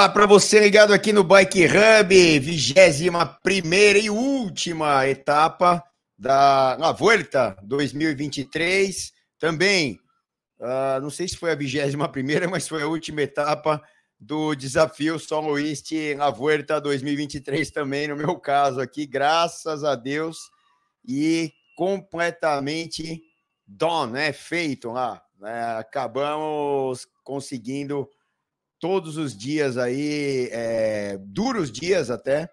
Olá para você ligado aqui no Bike Hub, vigésima primeira e última etapa da na Volta 2023. Também, uh, não sei se foi a vigésima primeira, mas foi a última etapa do desafio Soloist na Volta 2023 também, no meu caso aqui, graças a Deus, e completamente done, né? Feito lá. Né? Acabamos conseguindo todos os dias aí, é, duros dias até,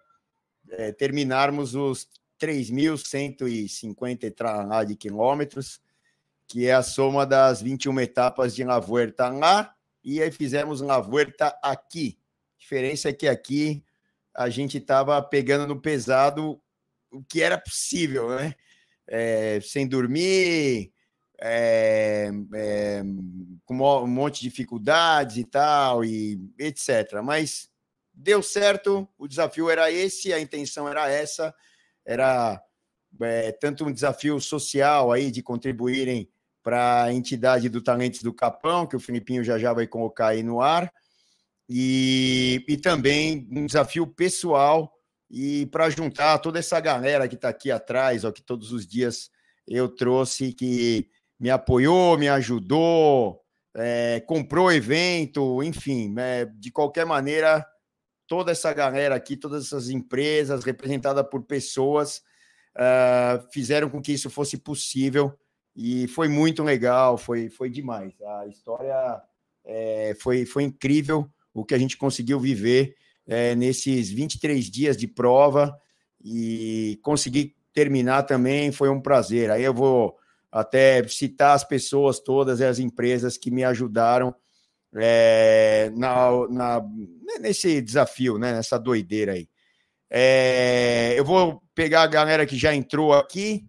é, terminarmos os 3.150 de quilômetros, que é a soma das 21 etapas de La Vuelta lá, e aí fizemos La Vuelta aqui. A diferença é que aqui a gente estava pegando no pesado o que era possível, né? É, sem dormir, é, é, com um monte de dificuldades e tal, e etc. Mas deu certo, o desafio era esse, a intenção era essa, era é, tanto um desafio social aí de contribuírem para a entidade do Talentos do Capão, que o Filipinho já já vai colocar aí no ar, e, e também um desafio pessoal e para juntar toda essa galera que está aqui atrás, ó, que todos os dias eu trouxe, que me apoiou, me ajudou, é, comprou evento, enfim, é, de qualquer maneira, toda essa galera aqui, todas essas empresas representadas por pessoas, uh, fizeram com que isso fosse possível e foi muito legal, foi, foi demais. A história é, foi, foi incrível o que a gente conseguiu viver é, nesses 23 dias de prova e conseguir terminar também foi um prazer. Aí eu vou até citar as pessoas todas e as empresas que me ajudaram é, na, na, nesse desafio, né, nessa doideira aí. É, eu vou pegar a galera que já entrou aqui.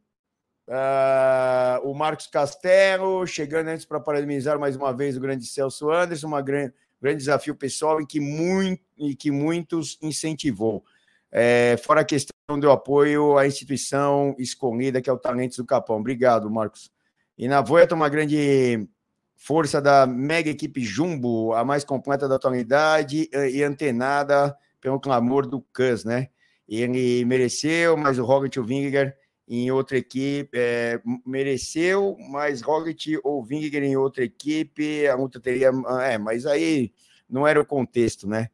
Uh, o Marcos Castelo, chegando antes para parabenizar mais uma vez o grande Celso Anderson, uma grande, grande desafio pessoal em que, muito, em que muitos incentivou. É, fora a questão do apoio à instituição escolhida, que é o Talentos do Capão. Obrigado, Marcos. E na Voeta, uma grande força da mega equipe Jumbo, a mais completa da atualidade eh, e antenada pelo clamor do Cus, né? Ele mereceu, mas o Roglic e o em outra equipe é, mereceu, mas Roglic ou Vingegaard em outra equipe, a luta teria... É, mas aí não era o contexto, né?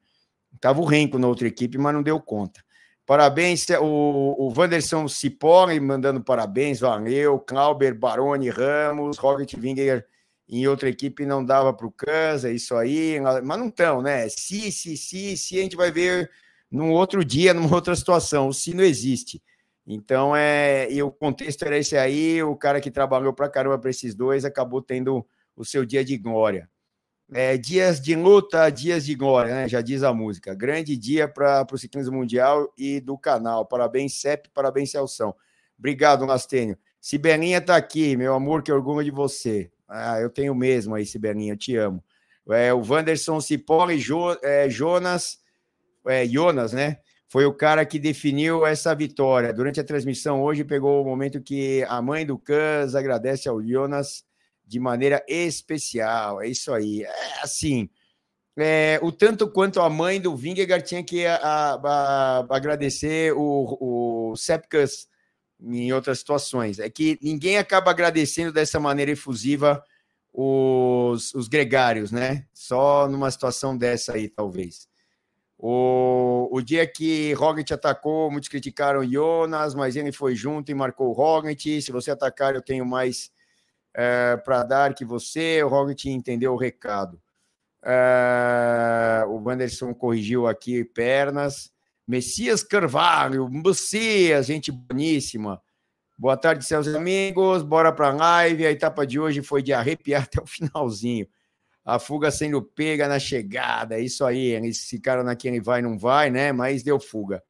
Tava o Renko na outra equipe, mas não deu conta. Parabéns, o, o Wanderson Cipoli mandando parabéns, valeu. Clauber, Baroni, Ramos, Robert Winger em outra equipe não dava para o Cans, é isso aí, mas não estão, né? Se, se, se, se a gente vai ver num outro dia, numa outra situação, o se não existe. Então, é, e o contexto era esse aí, o cara que trabalhou para caramba para esses dois acabou tendo o seu dia de glória. É, dias de luta, dias de glória, né? Já diz a música. Grande dia para o ciclismo mundial e do canal. Parabéns, CEP, parabéns, Celção. Obrigado, Lastênio. Sibelinha está aqui, meu amor, que orgulho de você. Ah, eu tenho mesmo aí, Sibelinha, te amo. É, o Wanderson Cipoli, jo, é, Jonas, é, Jonas, né? Foi o cara que definiu essa vitória. Durante a transmissão hoje, pegou o momento que a mãe do Cans agradece ao Jonas de maneira especial. É isso aí. É assim. É, o tanto quanto a mãe do Vingegaard tinha que a, a, a, agradecer o, o Sepkus em outras situações. É que ninguém acaba agradecendo dessa maneira efusiva os, os gregários, né? Só numa situação dessa aí, talvez. O, o dia que Roglic atacou, muitos criticaram Jonas, mas ele foi junto e marcou o Roglic. Se você atacar, eu tenho mais é, para dar que você, o Roglic, entendeu o recado. É, o Wanderson corrigiu aqui pernas. Messias Carvalho, Messias, gente boníssima. Boa tarde, seus amigos. Bora para a live. A etapa de hoje foi de arrepiar até o finalzinho. A fuga sendo pega na chegada. Isso aí. Eles ficaram naquele vai, não vai, né? Mas deu fuga.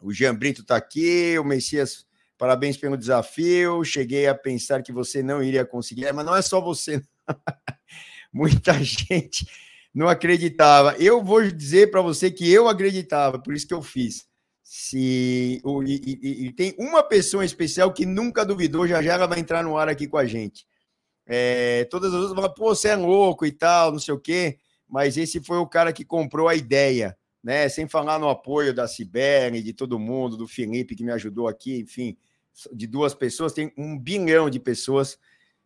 O Jean Brito está aqui. O Messias Parabéns pelo desafio. Cheguei a pensar que você não iria conseguir, é, mas não é só você. Muita gente não acreditava. Eu vou dizer para você que eu acreditava, por isso que eu fiz. Se e, e, e, tem uma pessoa especial que nunca duvidou, já já ela vai entrar no ar aqui com a gente. É, todas as outras falam, pô, você é louco e tal, não sei o quê. mas esse foi o cara que comprou a ideia, né? Sem falar no apoio da Sibeli, de todo mundo, do Felipe que me ajudou aqui, enfim, de duas pessoas, tem um bilhão de pessoas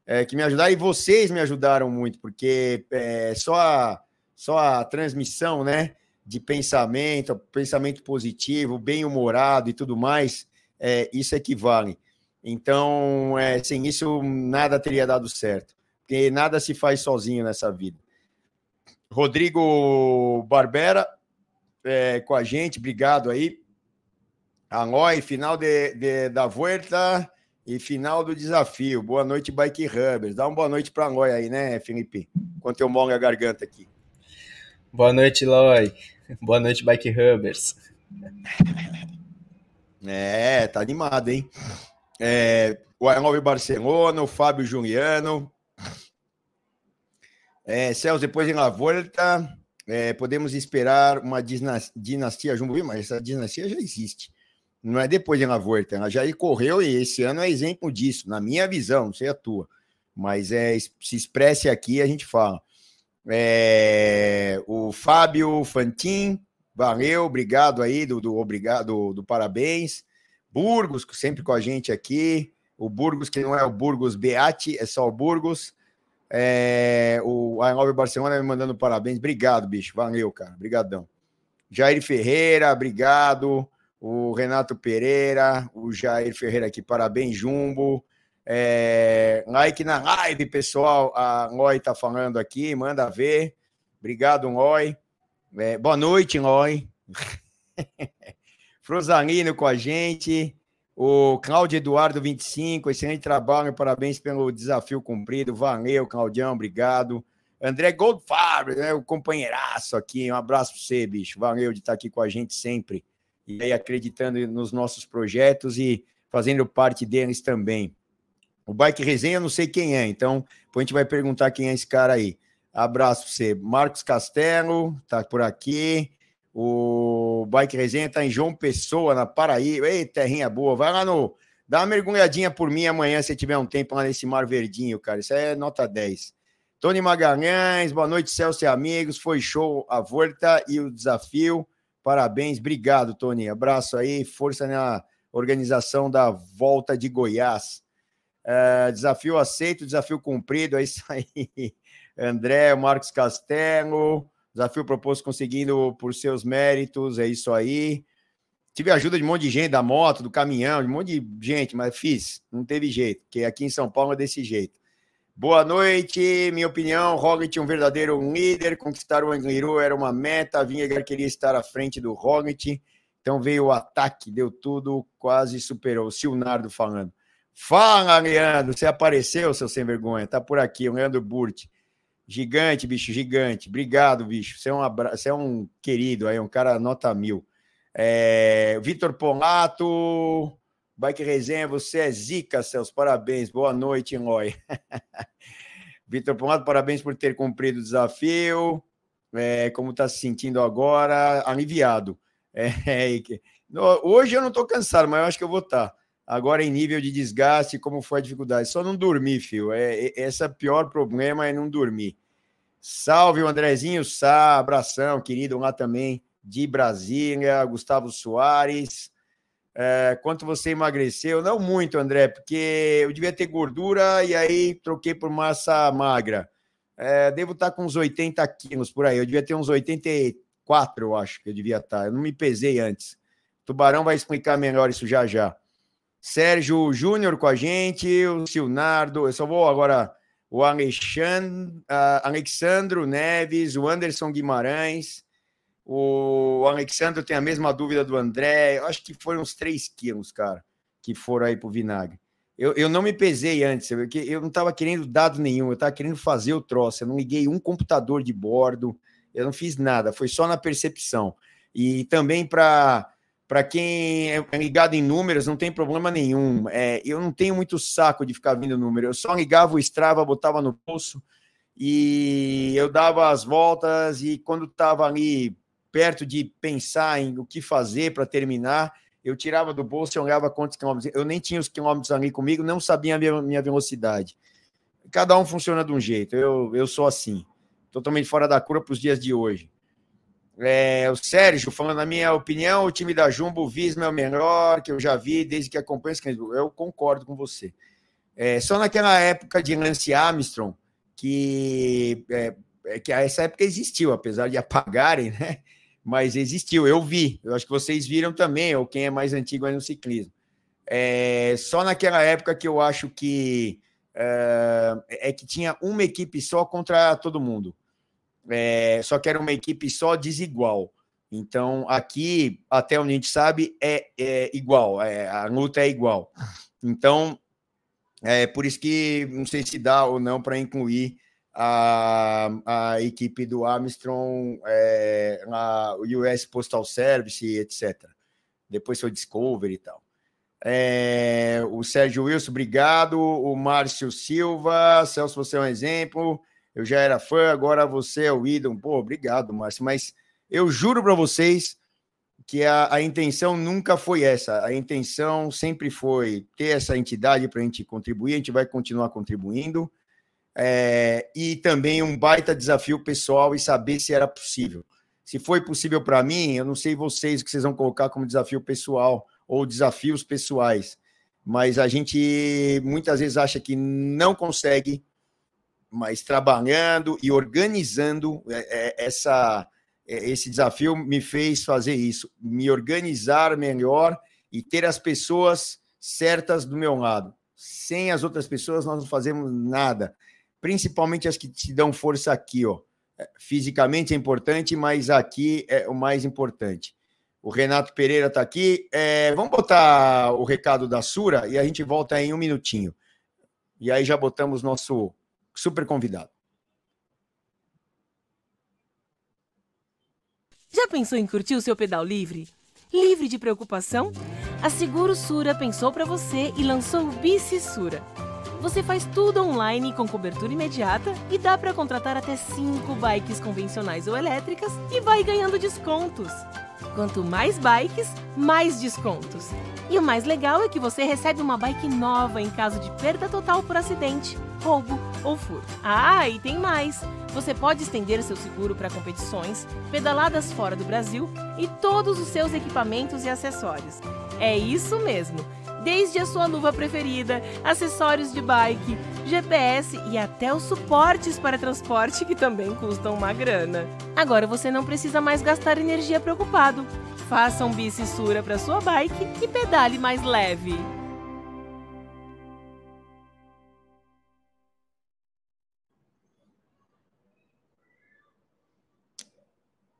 é, que me ajudaram e vocês me ajudaram muito, porque é, só, a, só a transmissão, né? De pensamento, pensamento positivo, bem-humorado e tudo mais, é, isso equivale. Então, é, sem isso, nada teria dado certo, porque nada se faz sozinho nessa vida. Rodrigo Barbera é, com a gente, obrigado aí. Hanoi, final de, de, da Vuelta e final do desafio. Boa noite, Bike Rubbers. Dá uma boa noite para Hanoi aí, né, Felipe? Enquanto eu molho a garganta aqui. Boa noite, Loi. Boa noite, Bike Rubbers. É, tá animado, hein? É, o Arnaldo Barcelona, o Fábio Juliano, é, Celso, depois em La Volta, é, podemos esperar uma dinastia Jumbo, mas essa dinastia já existe. Não é depois de La Volta, ela já correu e esse ano é exemplo disso, na minha visão, não sei a tua. Mas é, se expresse aqui, a gente fala. É, o Fábio Fantin, valeu, obrigado aí, do, do obrigado, do, do parabéns. Burgos, sempre com a gente aqui. O Burgos, que não é o Burgos Beati, é só o Burgos. É, o Arnaldo Barcelona me mandando parabéns. Obrigado, bicho. Valeu, cara. Obrigadão. Jair Ferreira, obrigado. O Renato Pereira, o Jair Ferreira aqui, parabéns, Jumbo. É, like na live, pessoal. A Loi tá falando aqui, manda ver. Obrigado, Loi. É, boa noite, Loi. Frosanino com a gente. O Cláudio Eduardo, 25, excelente trabalho, parabéns pelo desafio cumprido. Valeu, Claudião, obrigado. André Goldfarb, né, o companheiraço aqui, um abraço para você, bicho. Valeu de estar aqui com a gente sempre. E aí, acreditando nos nossos projetos e fazendo parte deles também. O Bike Resenha, não sei quem é, então a gente vai perguntar quem é esse cara aí. Abraço para você. Marcos Castelo, tá por aqui. O Bike Resenha está em João Pessoa, na Paraíba. Ei, terrinha boa. Vai lá no. Dá uma mergulhadinha por mim amanhã, se tiver um tempo lá nesse mar verdinho, cara. Isso é nota 10. Tony Magalhães, boa noite, Celso e amigos. Foi show a volta e o desafio. Parabéns, obrigado, Tony. Abraço aí, força na organização da volta de Goiás. Uh, desafio aceito, desafio cumprido, é isso aí. André, Marcos Castelo, Desafio proposto conseguindo por seus méritos, é isso aí. Tive ajuda de um monte de gente, da moto, do caminhão, de um monte de gente, mas fiz, não teve jeito, porque aqui em São Paulo é desse jeito. Boa noite, minha opinião, Roglic um verdadeiro líder, conquistar o Angliru era uma meta, Vingegaard queria estar à frente do Roglic, então veio o ataque, deu tudo, quase superou. Silnardo falando. Fala, Leandro, você apareceu, seu sem vergonha, tá por aqui, o Leandro Burt. Gigante, bicho, gigante. Obrigado, bicho. Você é um, abra... Você é um querido aí, um cara nota mil. É... Vitor Pomato, Bike Resenha, você é zica, Celso. Parabéns. Boa noite, Loi. Vitor Pomato, parabéns por ter cumprido o desafio. É... Como está se sentindo agora? Aliviado. É... Hoje eu não estou cansado, mas eu acho que eu vou estar. Tá. Agora, em nível de desgaste, como foi a dificuldade? Só não dormir, filho. É, é, esse é o pior problema é não dormir. Salve o Andrezinho Sá, abração, querido, lá também de Brasília, Gustavo Soares. É, quanto você emagreceu? Não muito, André, porque eu devia ter gordura e aí troquei por massa magra. É, devo estar com uns 80 quilos por aí. Eu devia ter uns 84, eu acho que eu devia estar. Eu não me pesei antes. Tubarão vai explicar melhor isso já já. Sérgio Júnior com a gente, o Silnardo, eu só vou agora o Alexandre, uh, Alexandro Neves, o Anderson Guimarães, o Alexandro tem a mesma dúvida do André, eu acho que foram uns 3 quilos, cara, que foram aí pro vinagre. Eu, eu não me pesei antes, porque eu não estava querendo dado nenhum, eu estava querendo fazer o troço, eu não liguei um computador de bordo, eu não fiz nada, foi só na percepção. E também para para quem é ligado em números, não tem problema nenhum. É, eu não tenho muito saco de ficar vindo número. Eu só ligava o Strava, botava no bolso e eu dava as voltas. E quando estava ali perto de pensar em o que fazer para terminar, eu tirava do bolso e olhava quantos quilômetros. Eu nem tinha os quilômetros ali comigo, não sabia a minha, minha velocidade. Cada um funciona de um jeito. Eu, eu sou assim. totalmente fora da cura para os dias de hoje. É, o Sérgio, falando na minha opinião, o time da Jumbo, o Visma é o melhor que eu já vi desde que acompanho Eu concordo com você. É, só naquela época de Lance Armstrong, que, é, é, que essa época existiu, apesar de apagarem, né? Mas existiu, eu vi. Eu acho que vocês viram também, ou quem é mais antigo aí no ciclismo. É, só naquela época que eu acho que é, é que tinha uma equipe só contra todo mundo é, só que era uma equipe só desigual. Então, aqui, até onde a gente sabe, é, é igual, é, a luta é igual. Então, é por isso que não sei se dá ou não para incluir a, a equipe do Armstrong, é, a, US Postal Service, etc. Depois foi Discovery e tal. É, o Sérgio Wilson, obrigado. O Márcio Silva, Celso, você é um exemplo eu já era fã, agora você é o ídolo. Pô, obrigado, Márcio. Mas eu juro para vocês que a, a, intenção nunca foi essa. A intenção sempre foi ter essa entidade para a gente contribuir, a gente vai continuar contribuindo. É, e também um baita desafio pessoal e saber se era possível. Se foi possível para mim, eu não sei vocês o que vocês vão colocar como desafio pessoal ou desafios pessoais, mas a gente muitas vezes acha que não consegue mas trabalhando e organizando é, é, essa, é, esse desafio me fez fazer isso, me organizar melhor e ter as pessoas certas do meu lado. Sem as outras pessoas, nós não fazemos nada. Principalmente as que te dão força aqui, ó. Fisicamente é importante, mas aqui é o mais importante. O Renato Pereira está aqui. É, vamos botar o recado da Sura e a gente volta em um minutinho. E aí já botamos nosso super convidado. Já pensou em curtir o seu pedal livre? Livre de preocupação? A Seguro Sura pensou para você e lançou o Bici Sura. Você faz tudo online com cobertura imediata e dá para contratar até 5 bikes convencionais ou elétricas e vai ganhando descontos. Quanto mais bikes, mais descontos. E o mais legal é que você recebe uma bike nova em caso de perda total por acidente, roubo ou furto. Ah, e tem mais! Você pode estender seu seguro para competições, pedaladas fora do Brasil e todos os seus equipamentos e acessórios. É isso mesmo! Desde a sua luva preferida, acessórios de bike, GPS e até os suportes para transporte que também custam uma grana. Agora você não precisa mais gastar energia preocupado. Faça um bicissura para sua bike e pedale mais leve.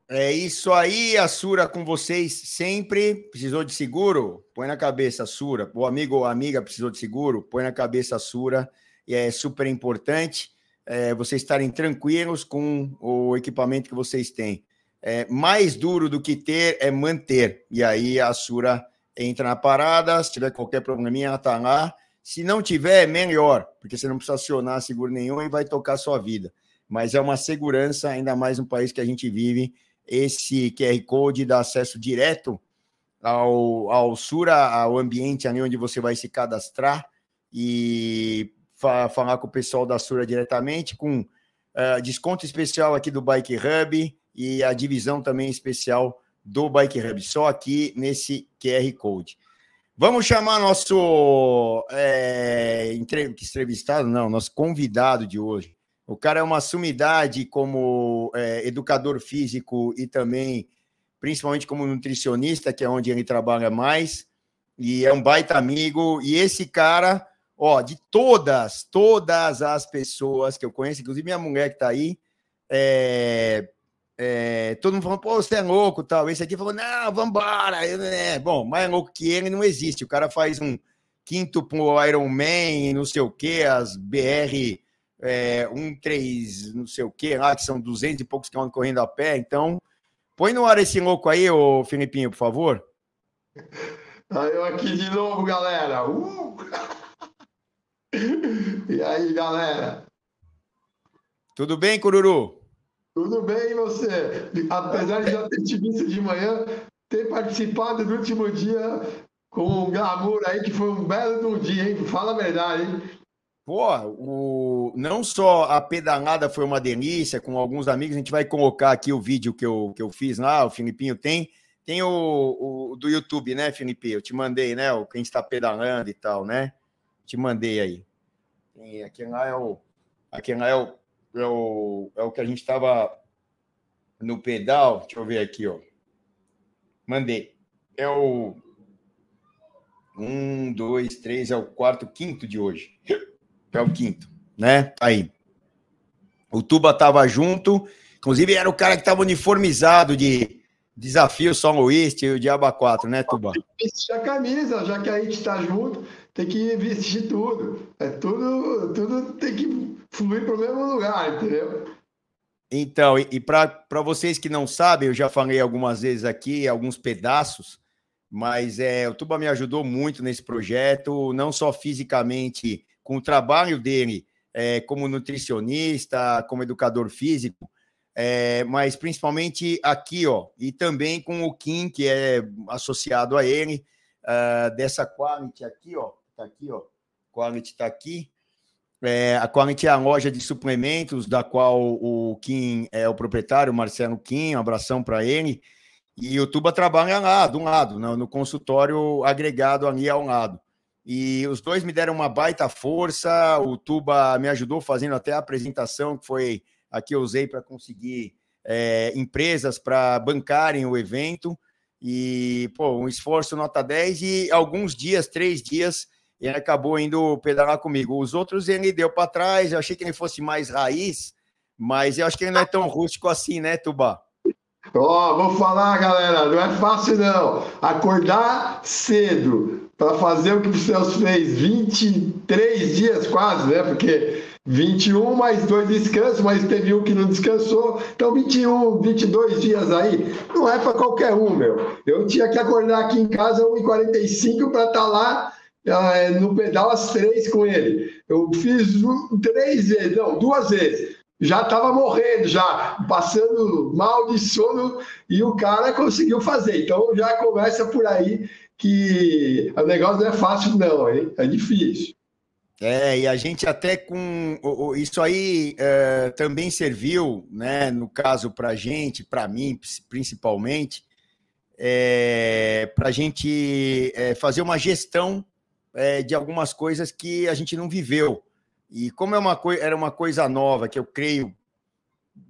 É isso aí, a Sura com vocês sempre. Precisou de seguro? Põe na cabeça, Sura. O amigo ou amiga precisou de seguro? Põe na cabeça, Sura. E é super importante é, vocês estarem tranquilos com o equipamento que vocês têm. É, mais duro do que ter é manter. E aí a Sura entra na parada. Se tiver qualquer probleminha, ela está lá. Se não tiver, é melhor, porque você não precisa acionar seguro nenhum e vai tocar a sua vida. Mas é uma segurança, ainda mais no país que a gente vive esse QR Code dá acesso direto ao, ao Sura, ao ambiente ali onde você vai se cadastrar e fa falar com o pessoal da Sura diretamente, com uh, desconto especial aqui do Bike Hub e a divisão também especial do Bike Hub, só aqui nesse QR Code. Vamos chamar nosso é, entrevistado, não, nosso convidado de hoje. O cara é uma sumidade como é, educador físico e também, principalmente como nutricionista, que é onde ele trabalha mais, e é um baita amigo. E esse cara, ó, de todas, todas as pessoas que eu conheço, inclusive minha mulher que tá aí, é, é, todo mundo falando, pô, você é louco tal. Esse aqui falou, não, vambora. É, bom, mais louco que ele não existe. O cara faz um quinto pro Iron Man, não sei o quê, as BR é, um, três, não sei o que lá, que são duzentos e poucos quilômetros correndo a pé. Então, põe no ar esse louco aí, ô Filipinho, por favor. Tá eu aqui de novo, galera. Uh! E aí, galera? Tudo bem, Cururu? Tudo bem, e você? Apesar de já ter te visto de manhã, ter participado do último dia com um glamour aí, que foi um belo dia, hein? Fala a verdade, hein? Pô, o, não só a pedalada foi uma delícia com alguns amigos, a gente vai colocar aqui o vídeo que eu, que eu fiz lá, o Filipinho tem. Tem o, o do YouTube, né, Felipe? Eu te mandei, né? O que a gente está pedalando e tal, né? Te mandei aí. Tem, aquele lá é o. Aquele lá é o, é o, é o que a gente estava no pedal. Deixa eu ver aqui, ó. Mandei. É o. Um, dois, três, é o quarto, quinto de hoje é o quinto, né? Aí. O Tuba tava junto, inclusive era o cara que tava uniformizado de desafio São Luís e o Diaba 4, né, Tuba? Vestir a camisa, já que a gente tá junto, tem que vestir tudo. É tudo, tudo tem que fluir para o mesmo lugar, entendeu? Então, e, e para vocês que não sabem, eu já falei algumas vezes aqui, alguns pedaços, mas é, o Tuba me ajudou muito nesse projeto, não só fisicamente com o trabalho dele é, como nutricionista, como educador físico, é, mas principalmente aqui, ó, e também com o Kim, que é associado a ele, uh, dessa Quality aqui, ó, tá aqui, ó, Quality tá aqui. É, a Quality é a loja de suplementos da qual o Kim é o proprietário, Marcelo Kim, um abração para ele. E o Tuba trabalha lá, do lado, no, no consultório agregado ali ao lado. E os dois me deram uma baita força. O Tuba me ajudou fazendo até a apresentação, que foi a que eu usei para conseguir é, empresas para bancarem o evento. E, pô, um esforço nota 10 e alguns dias, três dias, ele acabou indo pedalar comigo. Os outros ele deu para trás, eu achei que ele fosse mais raiz, mas eu acho que ele não é tão rústico assim, né, Tuba? Ó, oh, vou falar, galera, não é fácil não. Acordar cedo, para fazer o que o Celso fez 23 dias quase, né? Porque 21 mais dois descansos, mas teve um que não descansou. Então, 21, 22 dias aí, não é para qualquer um, meu. Eu tinha que acordar aqui em casa 1h45 para estar lá é, no pedal às três com ele. Eu fiz três vezes, não, duas vezes. Já estava morrendo, já passando mal de sono e o cara conseguiu fazer. Então já começa por aí que o negócio não é fácil, não, hein? É difícil. É, e a gente até com isso aí é, também serviu, né? No caso, para a gente, para mim principalmente, é, para a gente é, fazer uma gestão é, de algumas coisas que a gente não viveu. E como é uma era uma coisa nova, que eu creio,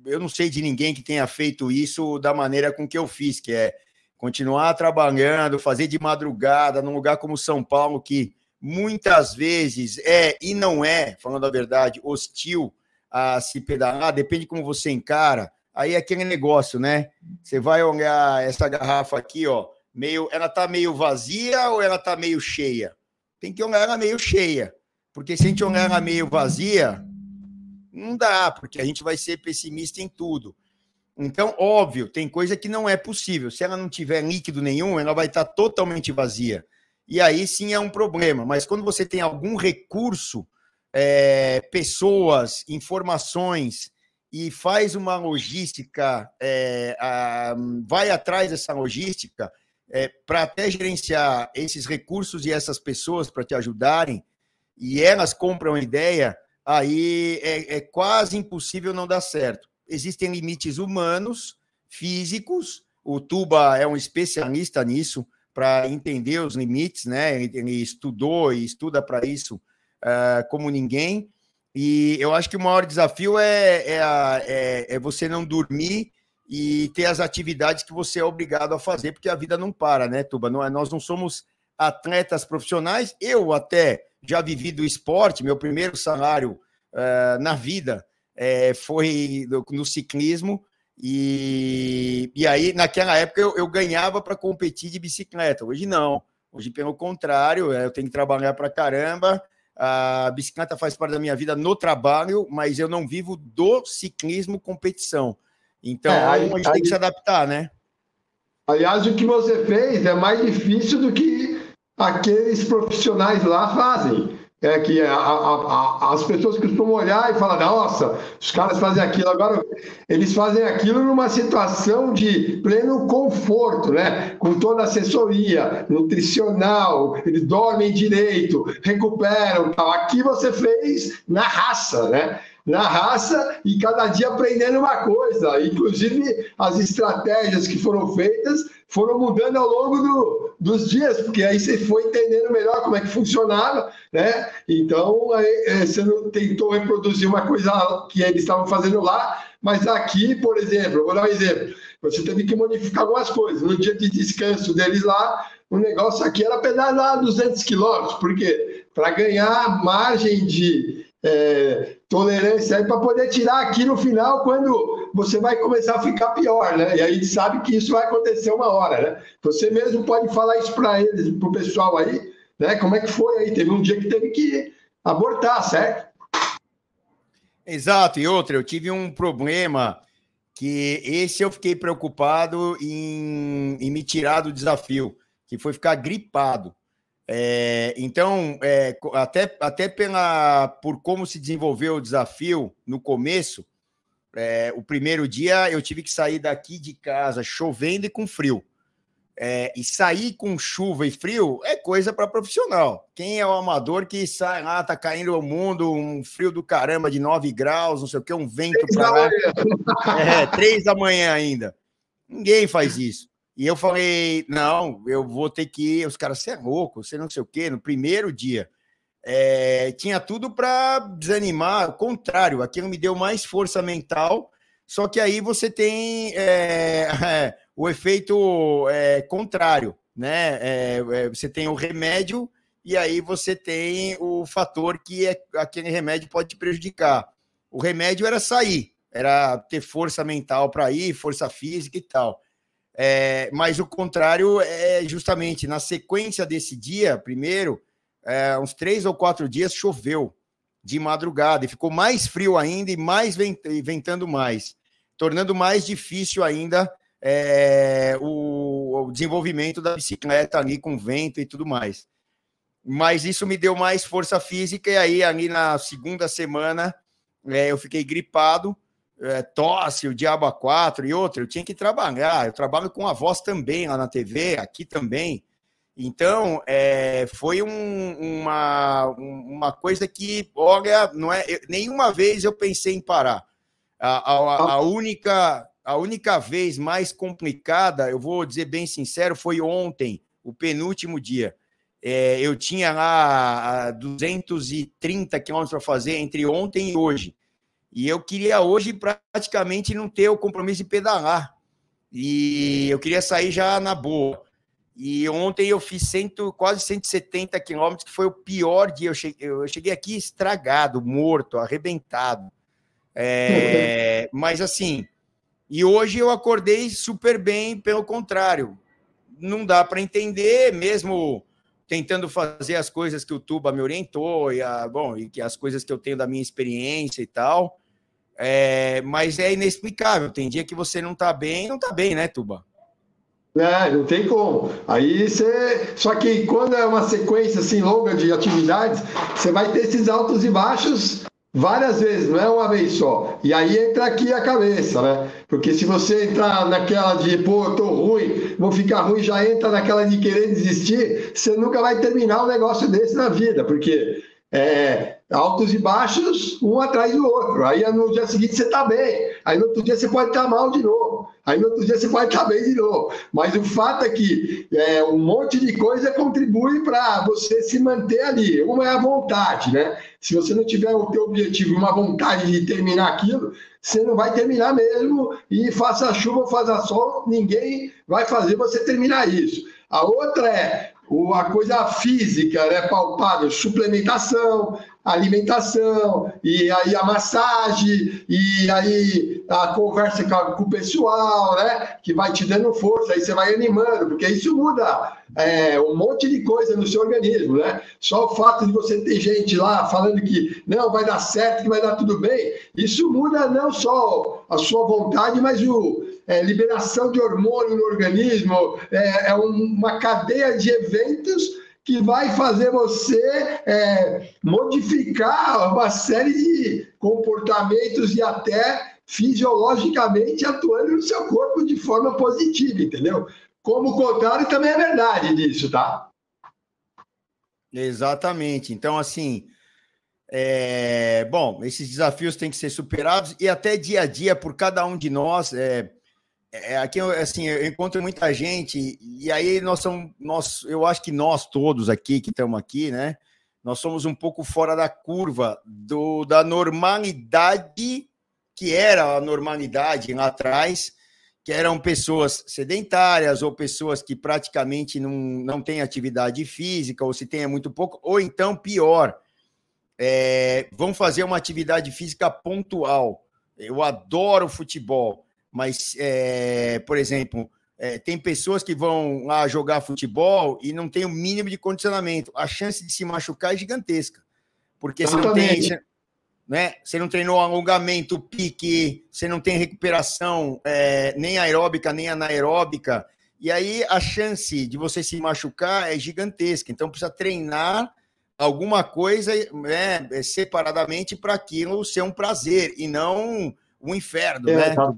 eu não sei de ninguém que tenha feito isso da maneira com que eu fiz, que é continuar trabalhando, fazer de madrugada num lugar como São Paulo, que muitas vezes é e não é, falando a verdade, hostil a se pedalar, depende como você encara. Aí é aquele negócio, né? Você vai olhar essa garrafa aqui, ó, meio, ela tá meio vazia ou ela tá meio cheia? Tem que olhar ela meio cheia, porque se a gente olhar ela meio vazia, não dá, porque a gente vai ser pessimista em tudo. Então, óbvio, tem coisa que não é possível. Se ela não tiver líquido nenhum, ela vai estar totalmente vazia. E aí sim é um problema. Mas quando você tem algum recurso, é, pessoas, informações, e faz uma logística, é, a, vai atrás dessa logística, é, para até gerenciar esses recursos e essas pessoas para te ajudarem, e elas compram a ideia, aí é, é quase impossível não dar certo existem limites humanos, físicos. O Tuba é um especialista nisso para entender os limites, né? Ele estudou e estuda para isso uh, como ninguém. E eu acho que o maior desafio é, é, a, é, é, você não dormir e ter as atividades que você é obrigado a fazer, porque a vida não para, né, Tuba? Não é, nós não somos atletas profissionais. Eu até já vivi do esporte, meu primeiro salário uh, na vida é, foi no, no, ciclismo. E, e aí, naquela época, eu, eu ganhava para competir de bicicleta. Hoje não. Hoje, pelo contrário, é, eu tenho que trabalhar para caramba. A bicicleta faz parte da minha vida no trabalho, mas eu não vivo do ciclismo competição. Então, é, aí, a gente aí, tem que se adaptar, né? Aliás, o que você fez é mais difícil do que aqueles profissionais lá fazem. é que a, a, a, as pessoas costumam olhar e falar, nossa, os caras fazem aquilo. Agora, eles fazem aquilo numa situação de pleno conforto, né? Com toda a assessoria nutricional, eles dormem direito, recuperam. Tal. Aqui você fez na raça, né? na raça e cada dia aprendendo uma coisa. Inclusive, as estratégias que foram feitas foram mudando ao longo do, dos dias, porque aí você foi entendendo melhor como é que funcionava, né? Então, aí, é, você não tentou reproduzir uma coisa que eles estavam fazendo lá, mas aqui, por exemplo, vou dar um exemplo, você teve que modificar algumas coisas. No dia de descanso deles lá, o negócio aqui era pedalar 200 quilômetros, porque para ganhar margem de é, tolerância aí para poder tirar aqui no final quando você vai começar a ficar pior, né? E aí sabe que isso vai acontecer uma hora, né? Você mesmo pode falar isso para eles, para o pessoal aí, né? Como é que foi aí? Teve um dia que teve que abortar, certo? Exato, e outra, eu tive um problema que esse eu fiquei preocupado em, em me tirar do desafio, que foi ficar gripado. É, então, é, até, até pela, por como se desenvolveu o desafio no começo, é, o primeiro dia eu tive que sair daqui de casa chovendo e com frio. É, e sair com chuva e frio é coisa para profissional. Quem é o amador que sai lá, tá caindo o mundo, um frio do caramba de 9 graus, não sei o que, um vento para lá. É, três da manhã ainda. Ninguém faz isso. E eu falei, não, eu vou ter que ir. Os caras, você é louco, você não sei o quê. No primeiro dia, é, tinha tudo para desanimar. O contrário, aquilo me deu mais força mental. Só que aí você tem é, é, o efeito é, contrário, né? É, é, você tem o remédio e aí você tem o fator que aquele remédio pode te prejudicar. O remédio era sair, era ter força mental para ir, força física e tal. É, mas o contrário é justamente na sequência desse dia, primeiro, é, uns três ou quatro dias choveu de madrugada e ficou mais frio ainda e mais ventando mais, tornando mais difícil ainda é, o, o, desenvolvimento da bicicleta ali com vento e tudo mais. Mas isso me deu mais força física e aí ali na segunda semana é, eu fiquei gripado é, tosse, o Diabo a quatro e outro, eu tinha que trabalhar. Eu trabalho com a voz também lá na TV, aqui também. Então, é, foi um, uma, uma coisa que, olha, não é, eu, nenhuma vez eu pensei em parar. A, a, a, única, a única vez mais complicada, eu vou dizer bem sincero, foi ontem, o penúltimo dia. É, eu tinha lá 230 quilômetros para fazer entre ontem e hoje. E eu queria hoje praticamente não ter o compromisso de pedalar. E eu queria sair já na boa. E ontem eu fiz cento, quase 170 quilômetros, que foi o pior dia. Eu cheguei, eu cheguei aqui estragado, morto, arrebentado. É, mas assim, e hoje eu acordei super bem, pelo contrário. Não dá para entender, mesmo tentando fazer as coisas que o Tuba me orientou, e, a, bom, e que as coisas que eu tenho da minha experiência e tal. É, mas é inexplicável. Tem dia que você não está bem, não está bem, né, Tuba? É, não tem como. Aí você. Só que quando é uma sequência assim longa de atividades, você vai ter esses altos e baixos várias vezes, não é uma vez só. E aí entra aqui a cabeça, né? Porque se você entrar naquela de, pô, eu tô ruim, vou ficar ruim, já entra naquela de querer desistir, você nunca vai terminar um negócio desse na vida, porque é, altos e baixos, um atrás do outro. Aí no dia seguinte você está bem, aí no outro dia você pode estar tá mal de novo, aí no outro dia você pode estar tá bem de novo. Mas o fato é que é, um monte de coisa contribui para você se manter ali. Uma é a vontade, né? Se você não tiver o teu objetivo, uma vontade de terminar aquilo, você não vai terminar mesmo e faça chuva ou faça sol, ninguém vai fazer você terminar isso. A outra é a coisa física, né, palpável, suplementação, alimentação, e aí a massagem, e aí a conversa com o pessoal, né, que vai te dando força, aí você vai animando, porque isso muda é, um monte de coisa no seu organismo, né? Só o fato de você ter gente lá falando que não, vai dar certo, que vai dar tudo bem, isso muda não só a sua vontade, mas o, é, liberação de hormônio no organismo, é, é uma cadeia de eventos que vai fazer você é, modificar uma série de comportamentos e até fisiologicamente atuando no seu corpo de forma positiva, entendeu? Como o contrário também é verdade disso, tá? Exatamente. Então, assim, é... bom, esses desafios têm que ser superados e até dia a dia por cada um de nós. É... É, aqui, assim, eu encontro muita gente e aí nós somos, nós, eu acho que nós todos aqui que estamos aqui, né? Nós somos um pouco fora da curva do, da normalidade que era a normalidade lá atrás, que eram pessoas sedentárias ou pessoas que praticamente não, não têm atividade física, ou se tenha muito pouco, ou então pior, é, vão fazer uma atividade física pontual. Eu adoro futebol, mas, é, por exemplo, é, tem pessoas que vão lá jogar futebol e não tem o mínimo de condicionamento. A chance de se machucar é gigantesca. Porque se não tem né? Você não treinou alongamento, pique, você não tem recuperação é, nem aeróbica, nem anaeróbica. E aí a chance de você se machucar é gigantesca. Então precisa treinar alguma coisa né, separadamente para aquilo ser um prazer e não um inferno, é, né? Tá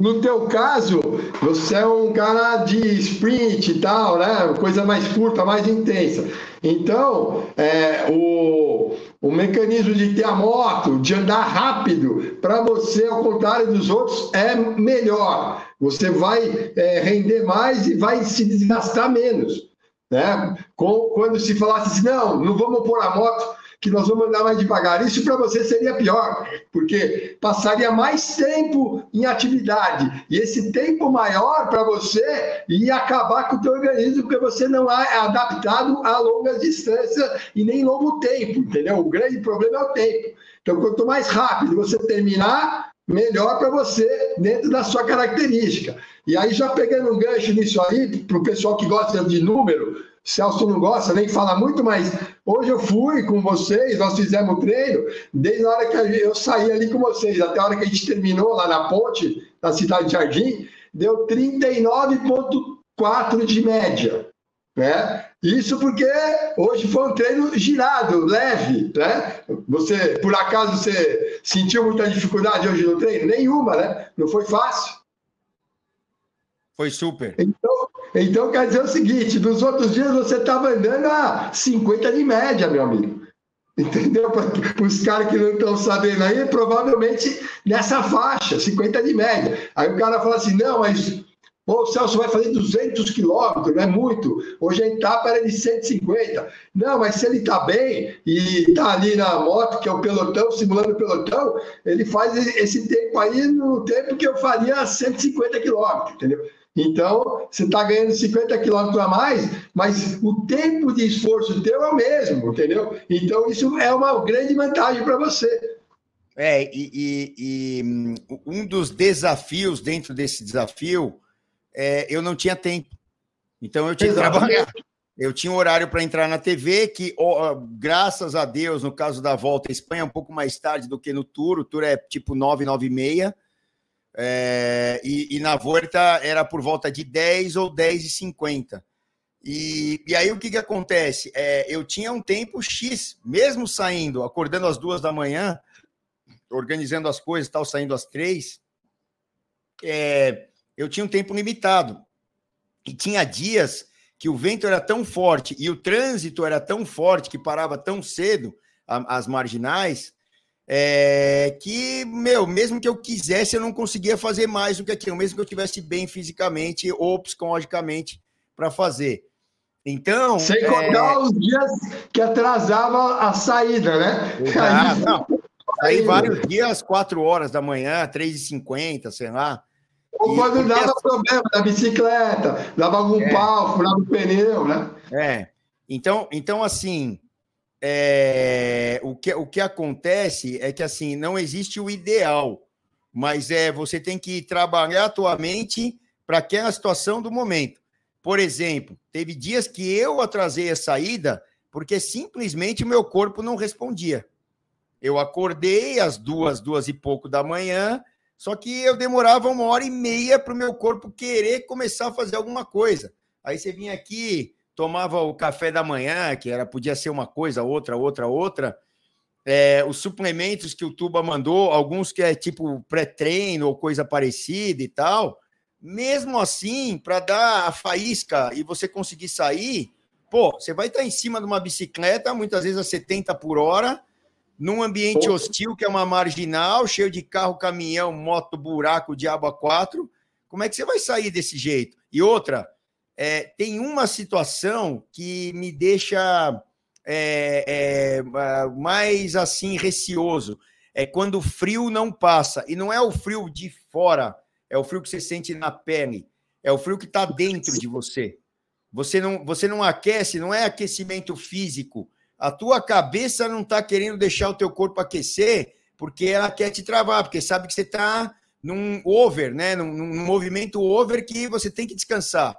no teu caso, você é um cara de sprint e tal, né? Coisa mais curta, mais intensa. Então, é, o, o mecanismo de ter a moto, de andar rápido, para você, ao contrário dos outros, é melhor. Você vai é, render mais e vai se desgastar menos. Né? Quando se falasse assim, não, não vamos pôr a moto que nós vamos andar mais devagar. Isso para você seria pior, porque passaria mais tempo em atividade. E esse tempo maior para você ia acabar com o teu organismo, porque você não é adaptado a longas distâncias e nem longo tempo, entendeu? O grande problema é o tempo. Então, quanto mais rápido você terminar, melhor para você dentro da sua característica. E aí, já pegando um gancho nisso aí, para o pessoal que gosta de número, Celso não gosta, nem fala muito, mas hoje eu fui com vocês, nós fizemos treino, desde a hora que eu saí ali com vocês, até a hora que a gente terminou lá na ponte da cidade de Jardim, deu 39,4 de média. Né? Isso porque hoje foi um treino girado, leve, né? Você, por acaso, você sentiu muita dificuldade hoje no treino? Nenhuma, né? Não foi fácil. Foi super. Então, então quer dizer o seguinte: nos outros dias você estava andando a 50 de média, meu amigo. Entendeu? Para os caras que não estão sabendo aí, provavelmente nessa faixa, 50 de média. Aí o cara fala assim: não, mas o Celso vai fazer 200 quilômetros, não é muito. Hoje a etapa era de 150. Não, mas se ele está bem e está ali na moto, que é o pelotão, simulando o pelotão, ele faz esse tempo aí no tempo que eu faria 150 quilômetros, entendeu? Então, você está ganhando 50 quilômetros a mais, mas o tempo de esforço teu é o mesmo, entendeu? Então, isso é uma grande vantagem para você. É, e, e, e um dos desafios dentro desse desafio é, eu não tinha tempo. Então eu tinha que trabalhar. Eu tinha um horário para entrar na TV, que, oh, graças a Deus, no caso da volta à Espanha, é um pouco mais tarde do que no Tour. O Tour é tipo 9, 9 e meia. É, e, e, na volta era por volta de 10 ou 10 e 50. E, e aí o que, que acontece? É, eu tinha um tempo X, mesmo saindo, acordando às duas da manhã, organizando as coisas, tal, saindo às três. É, eu tinha um tempo limitado. E tinha dias que o vento era tão forte e o trânsito era tão forte que parava tão cedo as marginais, é, que, meu, mesmo que eu quisesse, eu não conseguia fazer mais do que aquilo, mesmo que eu estivesse bem fisicamente ou psicologicamente para fazer. Então. Sem é... contar os dias que atrasava a saída, né? Exato, não. Aí vários dias, 4 horas da manhã, 3h50, sei lá. Ou quando dava assim problema da bicicleta, dava algum é. pau, furava o pneu, né? É. Então, então assim, é, o, que, o que acontece é que assim, não existe o ideal, mas é você tem que trabalhar a tua mente para aquela situação do momento. Por exemplo, teve dias que eu atrasei a saída porque simplesmente meu corpo não respondia. Eu acordei às duas, duas e pouco da manhã, só que eu demorava uma hora e meia para o meu corpo querer começar a fazer alguma coisa. Aí você vinha aqui, tomava o café da manhã, que era podia ser uma coisa, outra, outra, outra. É, os suplementos que o Tuba mandou, alguns que é tipo pré-treino ou coisa parecida e tal. Mesmo assim, para dar a faísca e você conseguir sair, pô, você vai estar em cima de uma bicicleta, muitas vezes a 70 por hora, num ambiente hostil, que é uma marginal, cheio de carro, caminhão, moto, buraco, diabo a quatro. Como é que você vai sair desse jeito? E outra, é, tem uma situação que me deixa é, é, mais assim receoso. É quando o frio não passa. E não é o frio de fora, é o frio que você sente na pele. É o frio que está dentro de você. Você não, você não aquece, não é aquecimento físico a tua cabeça não está querendo deixar o teu corpo aquecer porque ela quer te travar, porque sabe que você está num over, né? Num, num, movimento over que você tem que descansar.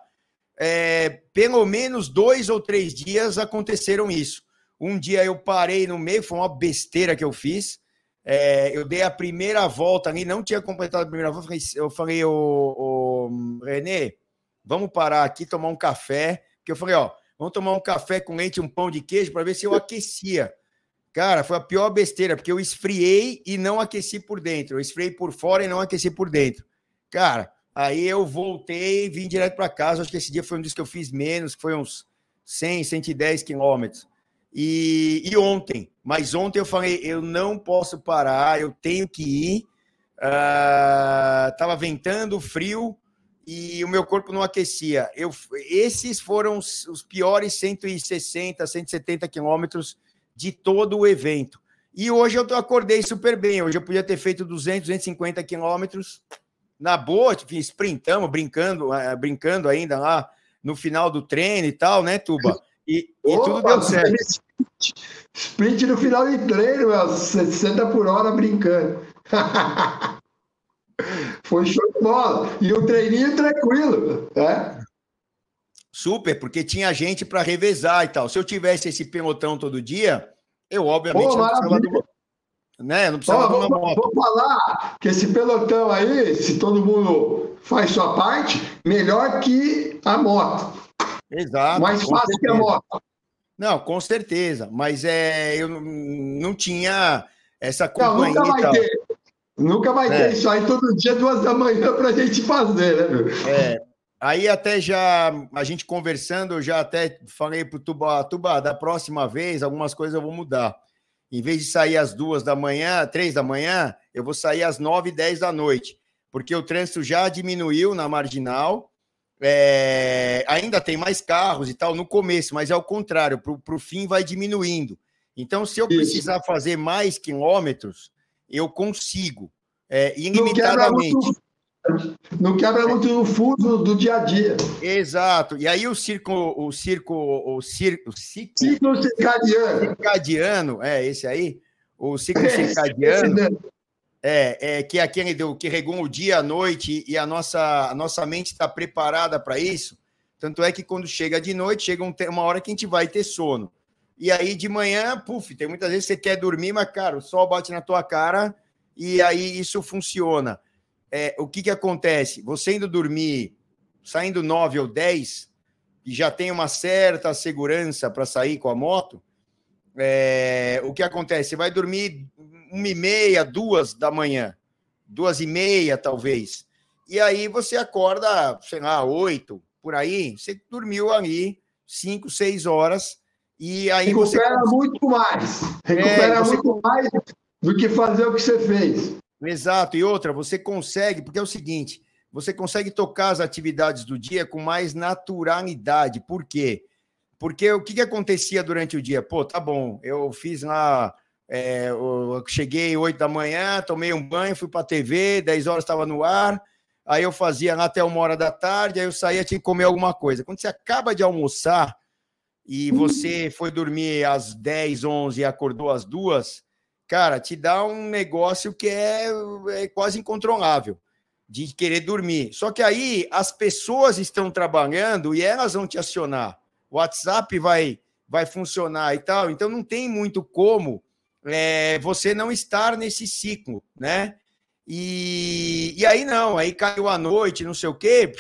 É, pelo menos dois ou três dias aconteceram isso. Um dia eu parei no meio, foi uma besteira que eu fiz. É, eu dei a primeira volta ali, não tinha completado a primeira volta. Eu falei, ô Renê, vamos parar aqui, tomar um café. Porque eu falei, ó, Vamos tomar um café com leite e um pão de queijo para ver se eu aquecia. Cara, foi a pior besteira, porque eu esfriei e não aqueci por dentro. Eu esfriei por fora e não aqueci por dentro. Cara, aí eu voltei vim direto para casa. Acho que esse dia foi um dos que eu fiz menos, que foi uns 100, 110 quilômetros. E, e ontem, mas ontem eu falei, eu não posso parar, eu tenho que ir. Uh, tava ventando, frio, e o meu corpo não aquecia. Eu, esses foram os, os piores 160, 170 quilômetros de todo o evento. E hoje eu acordei super bem. Hoje eu podia ter feito 200, 250 quilômetros na boa, enfim, sprintamos, brincando, uh, brincando ainda lá no final do treino e tal, né, Tuba? E, e Opa, tudo deu certo. Sprint no final de treino, 60 por hora brincando. Foi show de bola. E o treininho tranquilo, né? Super, porque tinha gente para revezar e tal. Se eu tivesse esse pelotão todo dia, eu obviamente Pô, não precisava do, né? Não precisava Ó, vou, moto. Vou falar que esse pelotão aí, se todo mundo faz sua parte, melhor que a moto. Exato. Mais fácil certeza. que a moto. Não, com certeza. Mas é, eu não, tinha essa companhia. Não, nunca vai ter. Nunca vai é. ter isso aí todo dia, duas da manhã, para a gente fazer, né? É. Aí até já, a gente conversando, eu já até falei para o Tuba, Tuba, da próxima vez, algumas coisas eu vou mudar. Em vez de sair às duas da manhã, três da manhã, eu vou sair às nove, dez da noite. Porque o trânsito já diminuiu na marginal, é, ainda tem mais carros e tal no começo, mas é o contrário, para o fim vai diminuindo. Então, se eu precisar Isso. fazer mais quilômetros, eu consigo, é, ilimitadamente. Não quebra muito o fuso do dia a dia. Exato. E aí o circo, o circo, o circo, o ciclo, ciclo circadiano. circadiano, é esse aí, o ciclo circadiano, é, é que é aquele do, que regula o dia, a noite e a nossa, a nossa mente está preparada para isso. Tanto é que quando chega de noite, chega um, uma hora que a gente vai ter sono. E aí de manhã, puf, tem muitas vezes que você quer dormir, mas, cara, o sol bate na tua cara e aí isso funciona. É, o que, que acontece? Você indo dormir, saindo 9 ou 10, e já tem uma certa segurança para sair com a moto, é, o que acontece? Você vai dormir uma e meia, duas da manhã, duas e meia, talvez. E aí você acorda, sei lá, oito, por aí, você dormiu ali cinco, seis horas e aí recupera você... muito mais. Recupera é, você... muito mais do que fazer o que você fez. Exato. E outra, você consegue, porque é o seguinte, você consegue tocar as atividades do dia com mais naturalidade. Por quê? Porque o que, que acontecia durante o dia? Pô, tá bom, eu fiz lá. É, eu cheguei 8 da manhã, tomei um banho, fui para a TV, 10 horas estava no ar, aí eu fazia lá até uma hora da tarde, aí eu saía, tinha que comer alguma coisa. Quando você acaba de almoçar, e você foi dormir às 10, 11 e acordou às 2, cara, te dá um negócio que é, é quase incontrolável de querer dormir. Só que aí as pessoas estão trabalhando e elas vão te acionar. O WhatsApp vai, vai funcionar e tal. Então não tem muito como é, você não estar nesse ciclo, né? E, e aí não, aí caiu a noite, não sei o quê,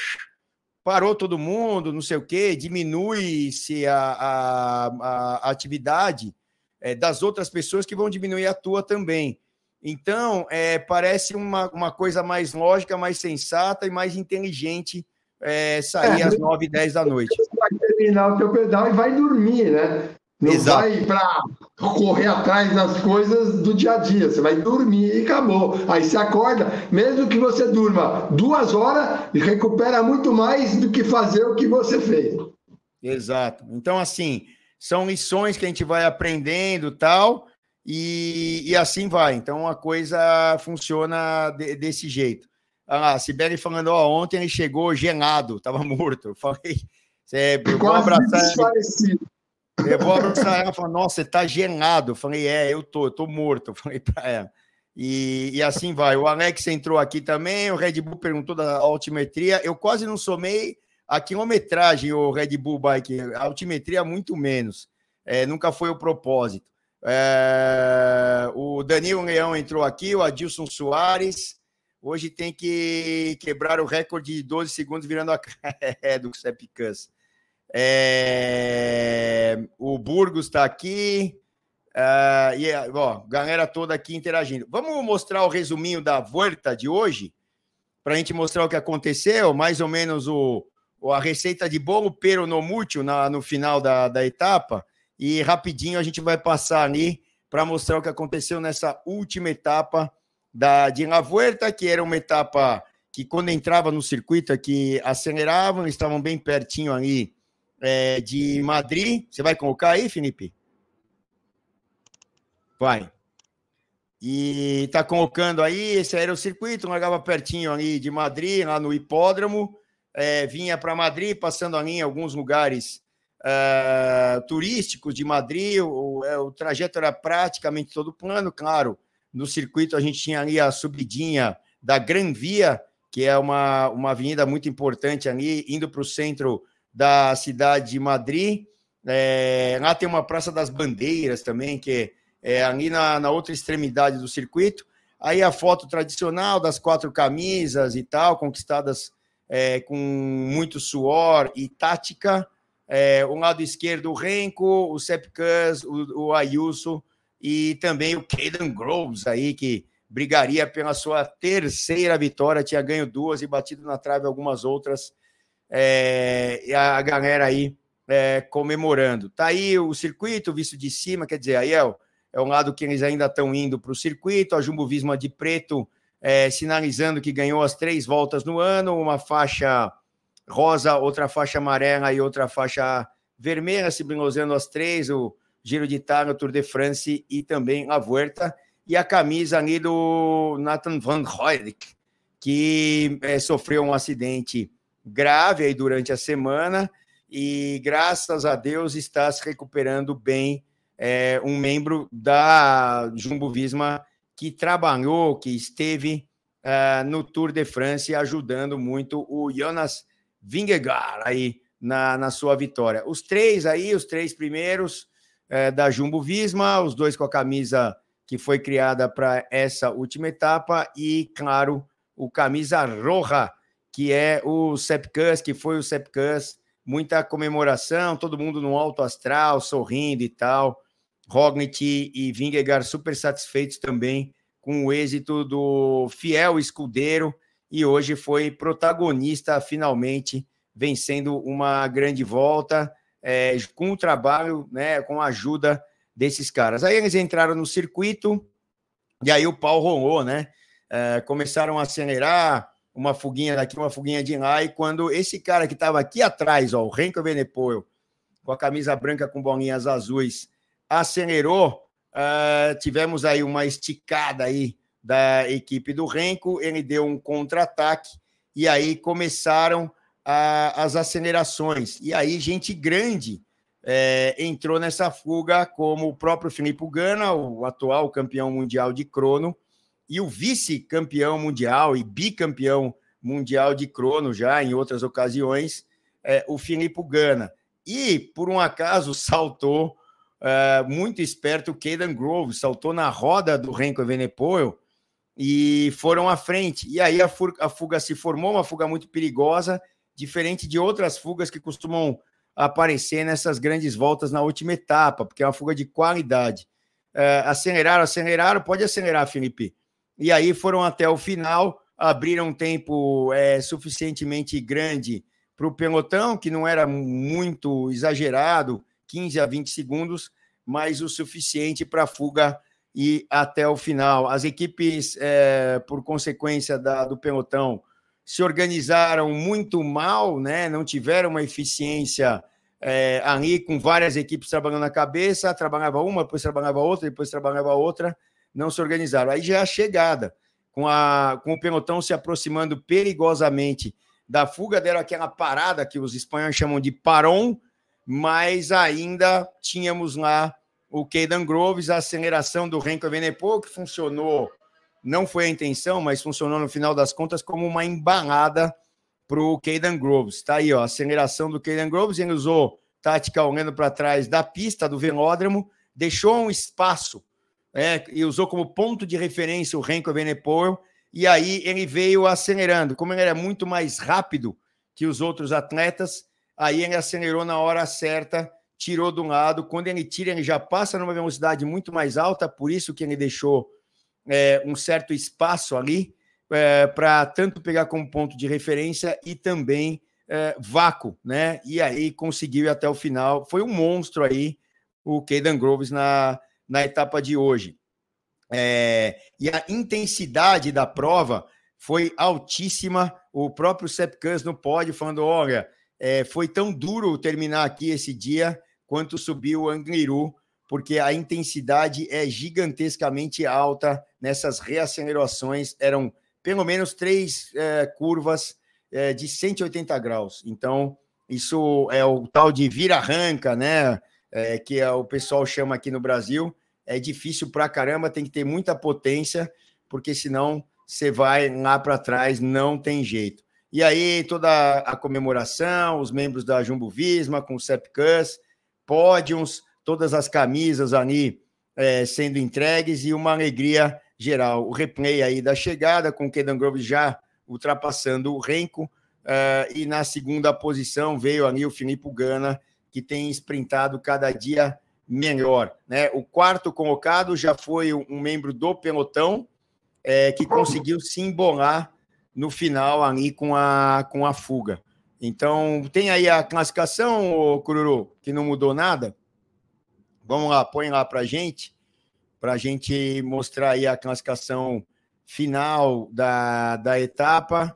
parou todo mundo, não sei o quê, diminui-se a, a, a, atividade é, das outras pessoas que vão diminuir a tua também. Então, é, parece uma, uma coisa mais lógica, mais sensata e mais inteligente é, sair é, às 9 e 10 da noite. Você vai terminar o teu pedal e vai dormir, né? Não Exato. vai para correr atrás das coisas do dia a dia. Você vai dormir e acabou. Aí você acorda, mesmo que você durma duas horas, recupera muito mais do que fazer o que você fez. Exato. Então, assim, são lições que a gente vai aprendendo tal, e, e assim vai. Então, a coisa funciona de, desse jeito. Ah, a Sibeli falando, ó, ontem ele chegou gelado, estava morto. Eu falei, eu vou abraçar. Eu vou abraçar ela e falar, nossa, você tá gelado. Eu falei, é, eu tô, eu tô morto. Eu falei para ela. E, e, assim vai. O Alex entrou aqui também, o Red Bull perguntou da altimetria. Eu quase não somei a quilometragem, o Red Bull Bike. A altimetria, muito menos. É, nunca foi o propósito. É, o Danilo Leão entrou aqui, o Adilson Soares. Hoje tem que quebrar o recorde de 12 segundos virando a é, do Sepicans. É, o Burgos está aqui. Uh, e ó, galera toda aqui interagindo. Vamos mostrar o resuminho da volta de hoje, para a gente mostrar o que aconteceu, mais ou menos o, a receita de bolo pero no mútil na, no final da, da etapa. E rapidinho a gente vai passar ali para mostrar o que aconteceu nessa última etapa da de La Vuelta, que era uma etapa que quando entrava no circuito aqui aceleravam, estavam bem pertinho ali é, de Madrid. Você vai colocar aí, Felipe? Vai. E está colocando aí, esse era o circuito, largava pertinho ali de Madrid, lá no hipódromo, é, vinha para Madrid, passando ali em alguns lugares uh, turísticos de Madrid, o, é, o, trajeto era praticamente todo plano, claro, no circuito a gente tinha ali a subidinha da Gran Via, que é uma, uma avenida muito importante ali, indo para o centro da cidade de Madrid. É, lá tem uma Praça das Bandeiras também, que é ali na, na outra extremidade do circuito. Aí a foto tradicional das quatro camisas e tal, conquistadas é, com muito suor e tática. É, o lado esquerdo, o Renko, o Sepkus, o, o Ayuso e também o Caden Groves aí, que brigaria pela sua terceira vitória, tinha ganho duas e batido na trave algumas outras é, e a galera aí é, comemorando. Tá aí o circuito visto de cima, quer dizer, aí é, é um lado que eles ainda estão indo para o circuito, a Jumbo Visma de preto é, sinalizando que ganhou as três voltas no ano, uma faixa rosa, outra faixa amarela e outra faixa vermelha, se brilhosando as três, o Giro de Itália, o Tour de France e também a Vuelta, e a camisa ali do Nathan Van Hoyrik, que é, sofreu um acidente grave aí durante a semana e graças a Deus está se recuperando bem é, um membro da Jumbo Visma que trabalhou, que esteve uh, no Tour de France ajudando muito o Jonas Vingegaard aí na, na sua vitória. Os três aí, os três primeiros uh, da Jumbo Visma, os dois com a camisa que foi criada para essa última etapa e, claro, o camisa roja que é o Sepkus, que foi o Sepkus, muita comemoração, todo mundo no alto astral, sorrindo e tal. Rognit e Vingegaard super satisfeitos também com o êxito do fiel escudeiro e hoje foi protagonista finalmente vencendo uma grande volta é, com o trabalho, né, com a ajuda desses caras. Aí eles entraram no circuito e aí o pau rolou, né? É, começaram a acelerar, uma fuguinha daqui, uma fuguinha de lá, e quando esse cara que estava aqui atrás, ó, o Renko Venepoel, com a camisa branca com bolinhas azuis, acelerou, uh, tivemos aí uma esticada aí da equipe do Renko, ele deu um contra-ataque, e aí começaram as acelerações, e aí gente grande é, entrou nessa fuga, como o próprio Filipe Gana, o atual campeão mundial de crono, e o vice-campeão mundial e bicampeão mundial de crono já em outras ocasiões, é, o Filipe Gana. E, por um acaso, saltou é, muito esperto o Caden Grove, saltou na roda do Renko Evenepoel e foram à frente. E aí a, a fuga se formou, uma fuga muito perigosa, diferente de outras fugas que costumam aparecer nessas grandes voltas na última etapa, porque é uma fuga de qualidade. É, aceleraram, aceleraram, pode acelerar, Felipe. E aí foram até o final, abriram um tempo é, suficientemente grande para o pelotão, que não era muito exagerado, 15 a 20 segundos, mas o suficiente para a fuga e até o final. As equipes, é, por consequência da, do pelotão, se organizaram muito mal, né? não tiveram uma eficiência é, ali com várias equipes trabalhando na cabeça, trabalhava uma, depois trabalhava outra, depois trabalhava outra, não se organizaram. Aí já é a chegada, com, a, com o pelotão se aproximando perigosamente da fuga, deram aquela parada que os espanhóis chamam de paron, mas ainda tínhamos lá o Keidan Groves, a aceleração do Renko Evenepoel, que funcionou, não foi a intenção, mas funcionou no final das contas como uma embalada para o Keidan Groves. Está aí, ó, a aceleração do Keidan Groves, ele usou tática olhando para trás da pista do velódromo, deixou um espaço é, e usou como ponto de referência o Renko Evenepoel, e aí ele veio acelerando. Como ele era muito mais rápido que os outros atletas, aí ele acelerou na hora certa tirou de um lado. Quando ele tira, ele já passa numa velocidade muito mais alta, por isso que ele deixou é, um certo espaço ali é, para tanto pegar como ponto de referência e também é, vácuo, né? E aí conseguiu ir até o final. Foi um monstro aí, o Keidan Groves na, na etapa de hoje. É, e a intensidade da prova foi altíssima. O próprio Sepp no pódio falando: olha, é, foi tão duro terminar aqui esse dia quanto subiu o Angliru, porque a intensidade é gigantescamente alta nessas reacelerações. Eram pelo menos três é, curvas é, de 180 graus. Então, isso é o tal de vira-arranca, né? É, que é, o pessoal chama aqui no Brasil. É difícil pra caramba, tem que ter muita potência, porque senão você vai lá para trás, não tem jeito. E aí, toda a comemoração, os membros da Jumbo Visma com o Sepcus, pódios, todas as camisas ali é, sendo entregues e uma alegria geral. O replay aí da chegada, com o Kedan Grove já ultrapassando o Renko, é, e na segunda posição veio ali o Filipe Gana, que tem sprintado cada dia melhor. Né? O quarto colocado já foi um membro do pelotão, é, que conseguiu se embolar no final ali com a, com a fuga. Então, tem aí a classificação, Cururu, que não mudou nada. Vamos lá, põe lá para gente, para a gente mostrar aí a classificação final da, da etapa,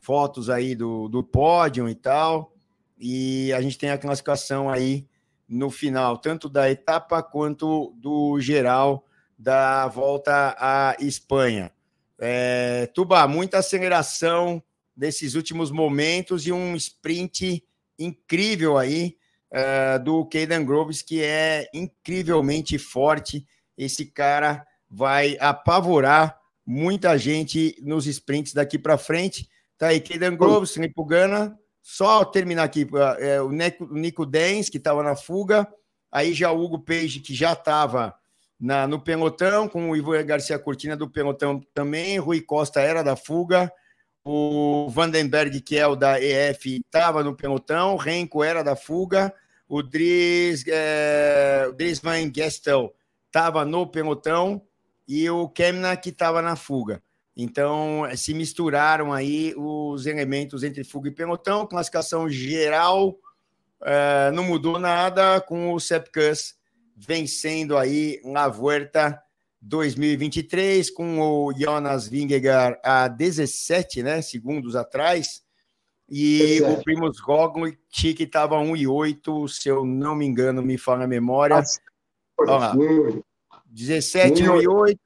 fotos aí do, do pódio e tal. E a gente tem a classificação aí no final, tanto da etapa quanto do geral da volta à Espanha. É, Tuba, muita aceleração desses últimos momentos e um sprint incrível aí uh, do Caden Groves, que é incrivelmente forte. Esse cara vai apavorar muita gente nos sprints daqui para frente. Tá aí, Caden Groves, Felipe Gana. Só terminar aqui, é, o Nico, Nico Dens, que estava na fuga. Aí já o Hugo Page, que já estava no pelotão, com o Ivo Garcia Cortina do pelotão também. Rui Costa era da fuga. O Vandenberg, que é o da EF, estava no pelotão. Renko era da fuga. O Dries, é, Dries Van Gestel estava no pelotão. E o Kemna, que estava na fuga. Então, se misturaram aí os elementos entre fuga e pelotão. Classificação geral é, não mudou nada, com o Sepkus vencendo aí na Vuelta 2023, com o Jonas Vingegaard a 17 né, segundos atrás, e 17. o Primoz Roglic que estava 1,8, se eu não me engano, me fala a memória. Olha lá. 17, 1,8.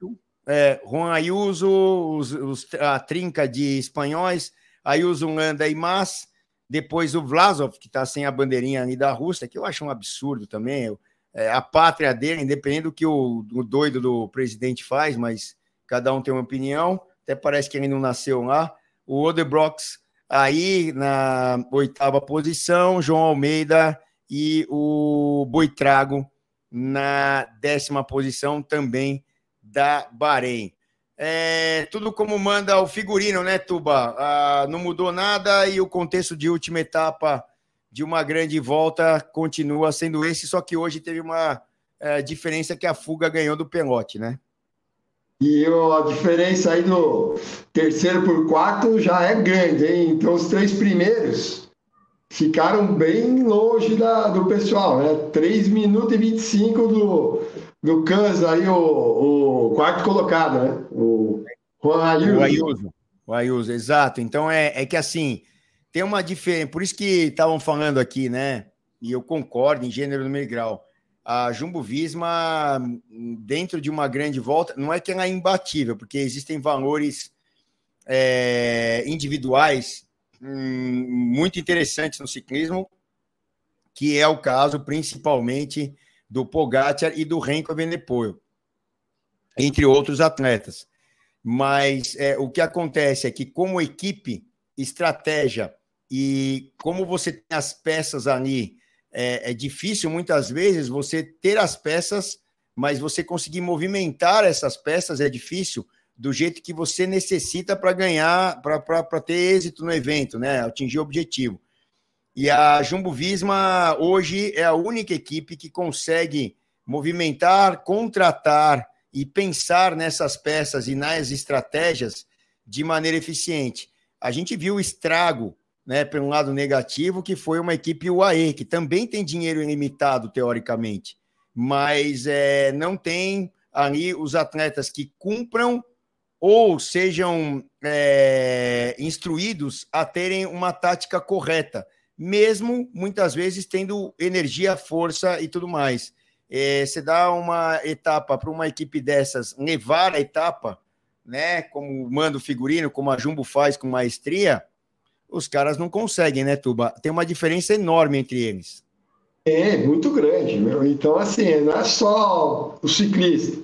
É, Juan Ayuso, os, os, a trinca de espanhóis, Ayuso, Landa e Mas, depois o Vlasov, que está sem a bandeirinha ali da Rússia, que eu acho um absurdo também. Eu, é, a pátria dele, independente do que o, o, doido do presidente faz, mas cada um tem uma opinião. Até parece que ele não nasceu lá. O Odebrox aí na oitava posição, João Almeida e o Boitrago na décima posição também da Bahrein. é, tudo como manda o figurino, né, Tuba? Ah, não mudou nada e o contexto de última etapa de uma grande volta continua sendo esse, só que hoje teve uma é, diferença que a fuga ganhou do Pelote, né? E a diferença aí do terceiro por quarto já é grande, hein? Então os três primeiros ficaram bem longe da, do pessoal, né? 3 minutos e 25 do, do Kansas aí, o, o quarto colocado, né? O Juan Ayuso. O Ayuso, o Ayuso exato. Então é, é que assim, tem uma diferença, por isso que estavam falando aqui, né? E eu concordo em gênero no meio grau. A Jumbo Visma, dentro de uma grande volta, não é que ela é imbatível, porque existem valores é, individuais hum, muito interessantes no ciclismo, que é o caso principalmente do Pogacar e do Renko Evenepoel, entre outros atletas. Mas é, o que acontece é que, como equipe, estratégia e como você tem as peças ali, é, é difícil muitas vezes você ter as peças, mas você conseguir movimentar essas peças é difícil do jeito que você necessita para ganhar, para ter êxito no evento, né? Atingir o objetivo. E a Jumbo Visma hoje é a única equipe que consegue movimentar, contratar e pensar nessas peças e nas estratégias de maneira eficiente. A gente viu o estrago, né, pelo lado negativo, que foi uma equipe UAE, que também tem dinheiro ilimitado, teoricamente, mas é, não tem ali os atletas que cumpram ou sejam é, instruídos a terem uma tática correta mesmo muitas vezes tendo energia, força e tudo mais. É, você dá uma etapa para uma equipe dessas levar a etapa, né? Como manda o figurino, como a Jumbo faz com maestria, os caras não conseguem, né, Tuba? Tem uma diferença enorme entre eles. É, muito grande, meu. Então, assim, não é só o ciclista.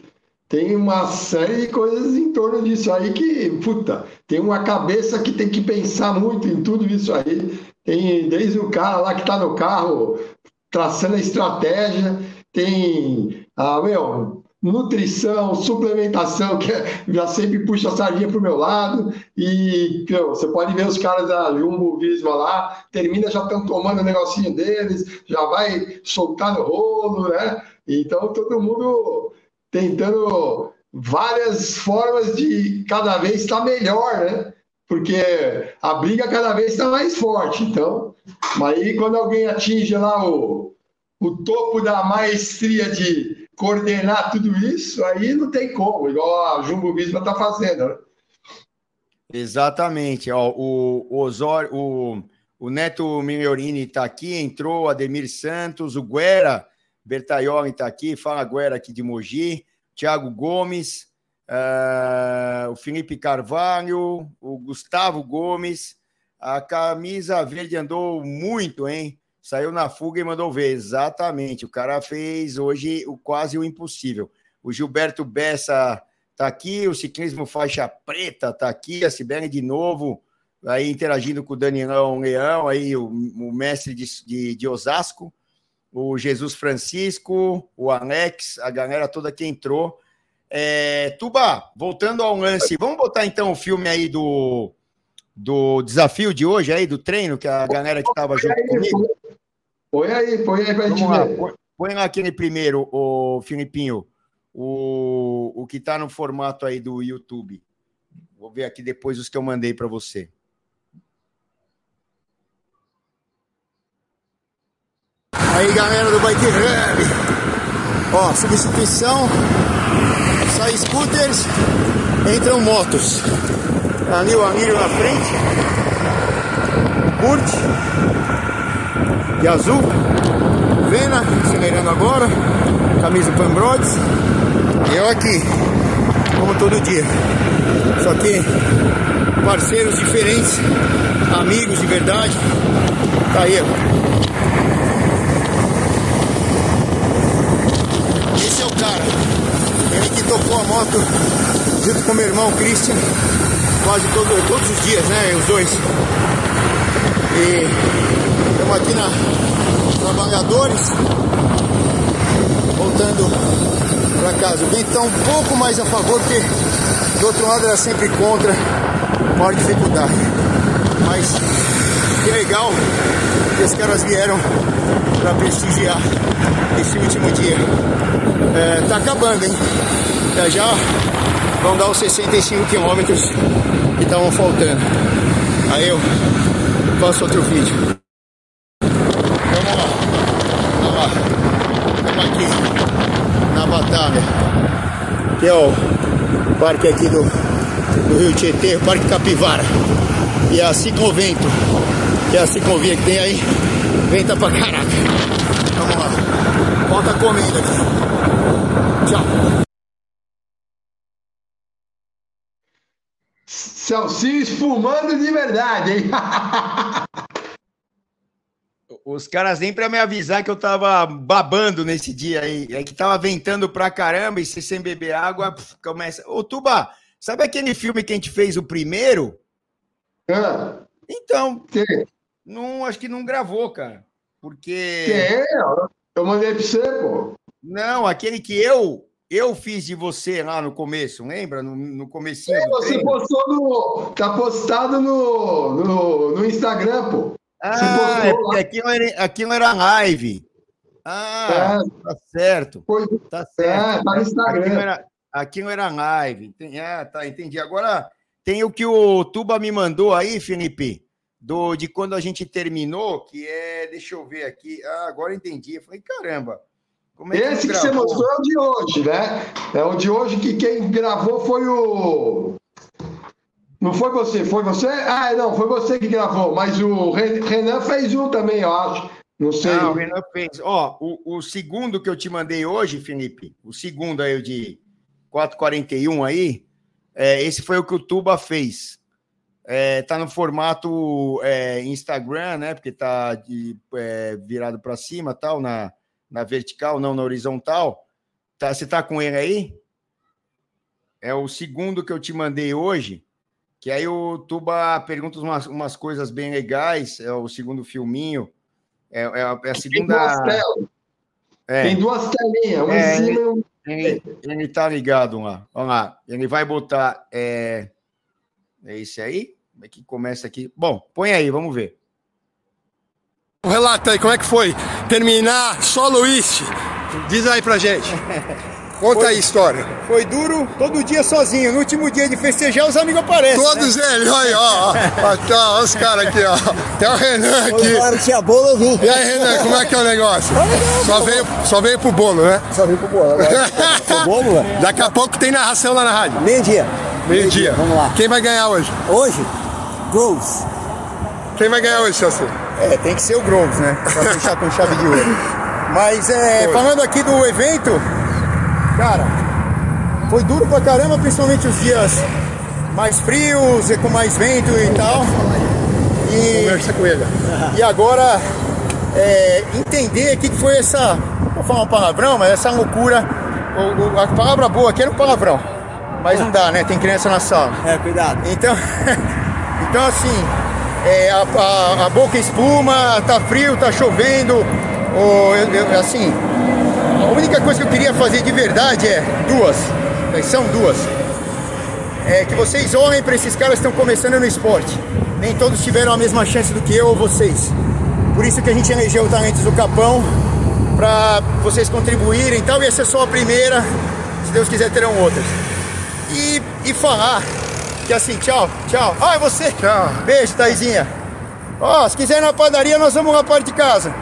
Tem uma série de coisas em torno disso aí que, puta, tem uma cabeça que tem que pensar muito em tudo isso aí. Tem desde o cara lá que está no carro traçando a estratégia, tem ah, meu, nutrição, suplementação, que é, já sempre puxa a sardinha para o meu lado. E você pode ver os caras da Jumbo Visma lá, termina, já estão tomando o negocinho deles, já vai soltar no rolo, né? Então todo mundo tentando várias formas de cada vez estar melhor, né? Porque a briga cada vez está mais forte. Então, aí quando alguém atinge lá o, o topo da maestria de coordenar tudo isso, aí não tem como, igual a Jumbo Visma está fazendo. Né? Exatamente. Ó, o, o Osório, o, o Neto Migliorini está aqui, entrou, Ademir Santos, o Guera Bertaioli está aqui, fala Guera aqui de Mogi, Thiago Gomes, uh, o Felipe Carvalho, o Gustavo Gomes. A camisa verde andou muito, hein? Saiu na fuga e mandou ver. Exatamente. O cara fez hoje o quase o impossível. O Gilberto Bessa tá aqui, o ciclismo faixa preta tá aqui, a Sibeli de novo, aí interagindo com o Danielão Leão, aí o, o mestre de, de, de Osasco o Jesus Francisco, o Alex, a galera toda que entrou. É, Tuba, voltando ao lance, vamos botar então o filme aí do, do desafio de hoje aí, do treino, que a galera que estava junto comigo. Põe aí, põe aí pra gente lá, ver. Põe, põe lá aquele primeiro, o Filipinho, o, o que está no formato aí do YouTube. Vou ver aqui depois os que eu mandei para você. Aí galera do Bike Hub, ó, substituição, sai scooters, entram motos. Ali o Amílio na frente, curte, azul, Vena, acelerando agora, camisa Pambrodes, e eu aqui, como todo dia. Só que parceiros diferentes, amigos de verdade, tá aí, ó. cara. Ele que tocou a moto junto com meu irmão Christian, quase todo, todos os dias, né? Os dois. E estamos aqui na Trabalhadores, voltando para casa. O vento está um pouco mais a favor, porque do outro lado era sempre contra, maior dificuldade. Mas que legal que os caras vieram para prestigiar esse último dia. É, tá acabando, hein? Já já vão dar os 65 quilômetros que estavam faltando. Aí eu faço outro vídeo. Vamos lá. Vamos lá. Estamos aqui na batalha. Que é o parque aqui do, do Rio Tietê, o Parque Capivara. E a ciclovento, que é a ciclovia que tem aí, venta pra caraca. Vamos lá. Volta comendo aqui. Tchau. Celcinho esfumando de verdade, hein? Os caras nem para me avisar que eu tava babando nesse dia aí. É que tava ventando pra caramba e se sem beber água, pff, começa. Ô, Tuba, sabe aquele filme que a gente fez o primeiro? Ah, Então, Tem, não, acho que não gravou, cara. Porque. tem, eu mandei pra você, pô. Não, aquele que eu eu fiz de você lá no começo, lembra? No, no comecinho do Você treino. postou no. Tá postado no, no, no Instagram, pô. Ah, é porque aquilo era, aquilo era live. Ah, tá certo. Foi, Tá é, certo. tá no Instagram. Aquilo era, aquilo era live. Entendi. Ah, tá, entendi. Agora tem o que o Tuba me mandou aí, Felipe, do, de quando a gente terminou, que é. Deixa eu ver aqui. Ah, agora entendi. Eu falei, caramba. É Esse não que você mostrou é o de hoje, né? É o de hoje que quem gravou foi o. Não foi você, foi você? Ah, não, foi você que gravou, mas o Ren- Renan fez um também, eu acho. Não sei. Não, o Renan fez. Ó, o, o segundo que eu te mandei hoje, Felipe, o segundo aí, o de 441 aí, é, esse foi o que o Tuba fez. É, tá no formato é, Instagram, né? Porque tá de, é, virado para cima, tal, na, na vertical, não na horizontal. Tá, você tá com ele aí? É o segundo que eu te mandei hoje. Que aí o Tuba pergunta umas, umas coisas bem legais. É o segundo filminho. É, é a, é a Tem duas segunda. telas. É, Tem duas telinhas, É, em cima e uma. ele, ele tá ligado lá. Vamos lá. Ele vai botar. É, é esse aí? Como é que começa aqui? Bom, põe aí, vamos ver. Relata aí, como é que foi terminar solo East? Diz aí pra gente. Conta aí a história. Foi duro todo dia sozinho. No último dia de festejar, os amigos aparecem. né? Todos eles, olha ó. ó. Ó, os caras aqui, ó. Tem o Renan aqui. Agora tinha bolo, eu vim. E aí, Renan, como é que é o negócio? Só veio, só veio pro bolo, né? Só vim pro bolo. Agora, pro bolo, ué. Daqui a pouco tem narração lá na rádio. Meio-dia. Meio-dia. Vamos lá. Quem vai ganhar hoje? Hoje, Groves. Quem vai ganhar hoje, Celso? É, tem que ser o Groves, né? Pra fechar com chave de ouro. Mas é, falando aqui do evento, cara, foi duro pra caramba, principalmente os dias mais frios e com mais vento e tal. E, Conversa com ele. e agora é, entender o que foi essa. Vou falar um palavrão, mas essa loucura. o- o- a palavra boa aqui era um palavrão. Mas não dá, né? Tem criança na sala. É, cuidado. Então, então assim, é, a, a- a boca espuma, tá frio, tá chovendo. ou eu- eu- assim, a única coisa que eu queria fazer de verdade é duas. São duas. É que vocês olhem para esses caras que estão começando no esporte. Nem todos tiveram a mesma chance do que eu ou vocês. Por isso que a gente elegeu o Talentos do Capão para vocês contribuírem e tal. E essa é só a primeira. Se Deus quiser, terão outras e, e falar que assim, tchau, tchau. Ah, é você? Tchau. Beijo, Taizinha. Ó, se quiser ir na padaria, nós vamos lá perto de casa.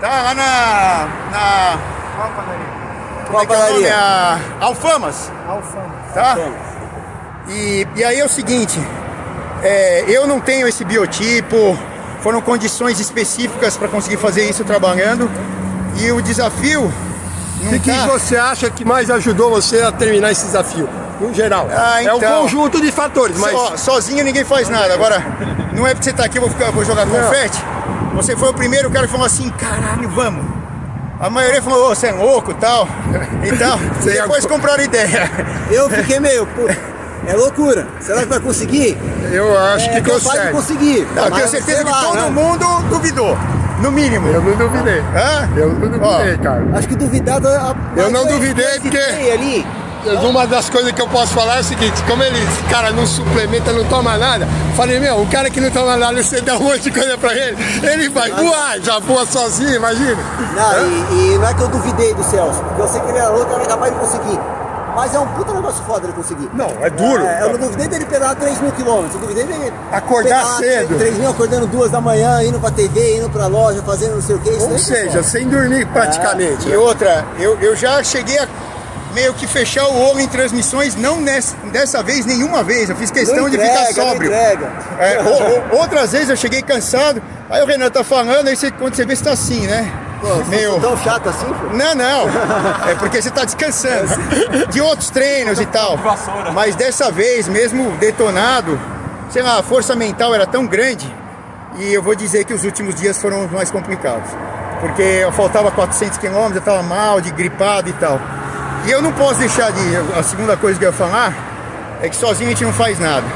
Tá lá na. na qual padaria? Qual Como é é padaria? A Alfamas. Tá? E, e aí é o seguinte, é, eu não tenho esse biotipo, foram condições específicas para conseguir fazer isso trabalhando. E o desafio. O que, que tá- você acha que mais ajudou você a terminar esse desafio? No geral. Ah, É um então. conjunto de fatores, mas. Ó, sozinho ninguém faz nada. Agora, não é porque você tá aqui, eu vou, ficar, eu vou jogar confete. Você foi o primeiro cara que falou assim, caralho, vamos. A maioria falou, ô, você é louco tal. E tal. Você é Depois compraram ideia. Eu fiquei meio. pô, É loucura. Será que vai conseguir? Eu acho é, que capaz de consegue. conseguir. Não, eu Mas tenho certeza sei que lá, todo né? mundo duvidou. No mínimo. Eu não duvidei. Hã? Eu não duvidei, Ó, cara. Acho que duvidado. a- Eu não duvidei porque- ali, uma das coisas que eu posso falar é o seguinte, como ele, cara, não suplementa, não toma nada, falei, meu, um cara que não toma nada, você dá um monte de coisa pra ele, ele vai voar, já voa sozinho, imagina. Não, e, e, não é que eu duvidei do Celso, porque eu sei que ele era louco, era capaz de conseguir. Mas é um puta negócio foda ele conseguir. Não, é duro. É, eu não duvidei dele pedalar 3 mil quilômetros. Eu duvidei dele. Acordar cedo. 3 mil acordando duas da manhã, indo pra TV, indo pra loja, fazendo não sei o que. Ou seja, sem dormir praticamente. É. E outra, eu, eu já cheguei a meio que fechar o olho em transmissões, não nessa, dessa vez, nenhuma vez. Eu fiz questão entrega, de ficar sóbrio. É, o, o, outras vezes eu cheguei cansado, aí o Renan tá falando, aí você, quando você vê, você tá assim, né? Pô, meio... tão chato assim? Pô? Não, não. É porque você tá descansando. De outros treinos e tal. Mas dessa vez, mesmo detonado, sei lá, a força mental era tão grande. E eu vou dizer que os últimos dias foram os mais complicados. Porque eu faltava 400 quilômetros, eu tava mal, de gripado e tal. E eu não posso deixar de. A segunda coisa que eu ia falar é que sozinho a gente não faz nada.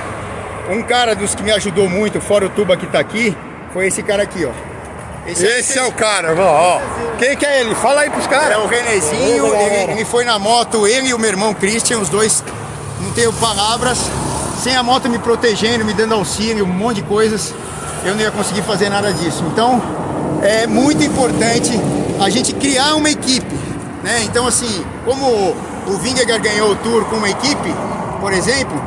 Um cara dos que me ajudou muito, fora o Tuba que tá aqui, foi esse cara aqui, ó. Esse, esse é, é o cara, ó. Quem que é ele? Fala aí pros caras. É o Renezinho, ele, ele, foi na moto, ele e o meu irmão Christian, os dois, não tenho palavras. Sem a moto me protegendo, me dando auxílio, um monte de coisas, eu não ia conseguir fazer nada disso. Então, é muito importante a gente criar uma equipe né? Então, assim, como o Vingegaard ganhou o Tour com uma equipe, por exemplo,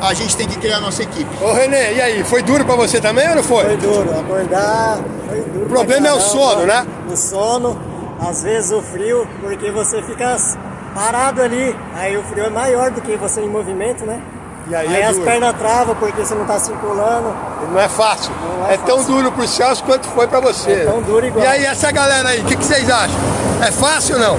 a gente tem que criar a nossa equipe. Ô Renê, e aí, foi duro pra você também ou não foi? Foi duro, acordar foi duro. O problema é o sono, né? O sono, às vezes o frio, porque você fica parado ali, aí o frio é maior do que você em movimento, né? E aí, aí é as pernas travam porque você não está circulando. Não é fácil. Não é, é fácil. tão duro pro Celso quanto foi para você. É tão duro igual. E aí, essa galera aí, o que, que, vocês acham? É fácil ou não?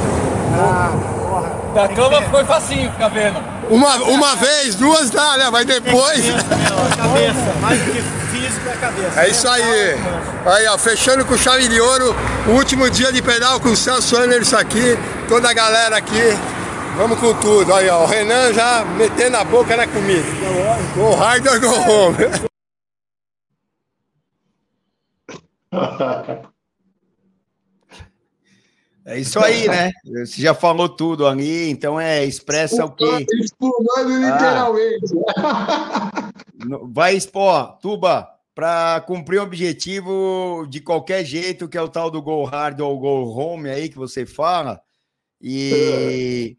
Ah, porra. Da cama foi facinho ficar vendo. Uma, uma vez, duas dá, né? Mas depois. a cabeça, mais do que físico é a cabeça. É isso aí. Aí, ó, fechando com chave de ouro, o último dia de pedal com o Celso Anderson aqui, toda a galera aqui. Vamos com tudo. Aí, ó, o Renan já metendo a boca na comida. Go hard or go home. É isso aí, né? Você já falou tudo ali, então é expressa o que. Espumando literalmente. Ah, vai expor, Tuba, para cumprir um objetivo de qualquer jeito, que é o tal do go hard ou go home aí que você fala. E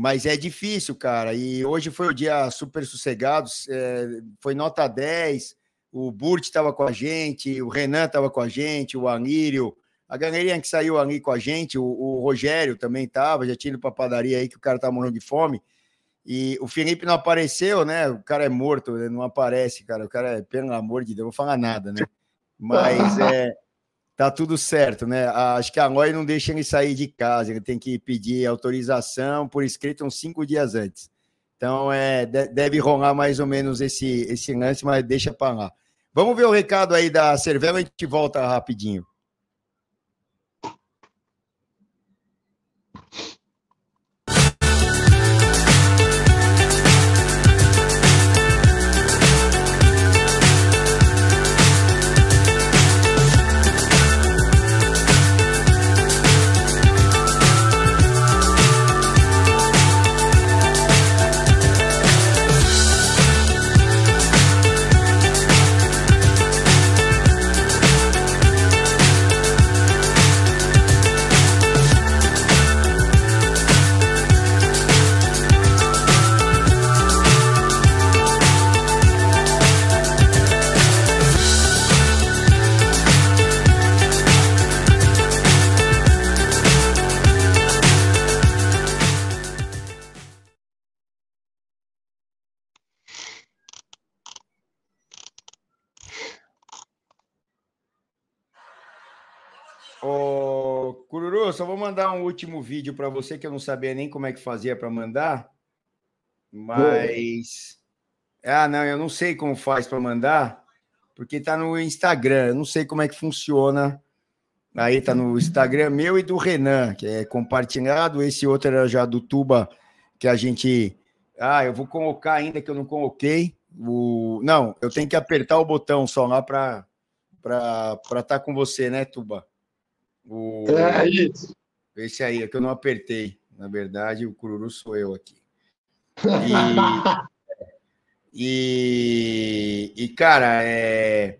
mas é difícil, cara. E hoje foi o dia super sossegado, é, foi nota 10. O Burt estava com a gente, o Renan estava com a gente, o Anírio, a galerinha que saiu ali com a gente, o, o Rogério também estava, já tinha ido para padaria aí que o cara estava morrendo de fome. E o Felipe não apareceu, né? O cara é morto, não aparece, cara. O cara é, pelo amor de Deus, não vou falar nada, né? Mas é tá tudo certo, né? Acho que a Loi não deixa ele sair de casa, ele tem que pedir autorização por escrito uns cinco dias antes. Então, é, deve rolar mais ou menos esse, esse lance, mas deixa para lá. Vamos ver o recado aí da Cervela e a gente volta rapidinho. Só vou mandar um último vídeo para você que eu não sabia nem como é que fazia para mandar. Mas. Ah, não, eu não sei como faz para mandar, porque está no Instagram. Eu não sei como é que funciona. Aí está no Instagram meu e do Renan, que é compartilhado. Esse outro era já do Tuba, que a gente. Ah, eu vou colocar ainda que eu não coloquei. O... Não, eu tenho que apertar o botão só lá para estar tá com você, né, Tuba? O... É isso. Esse aí, é que eu não apertei. Na verdade, o Cururu sou eu aqui. E, e, e cara, é,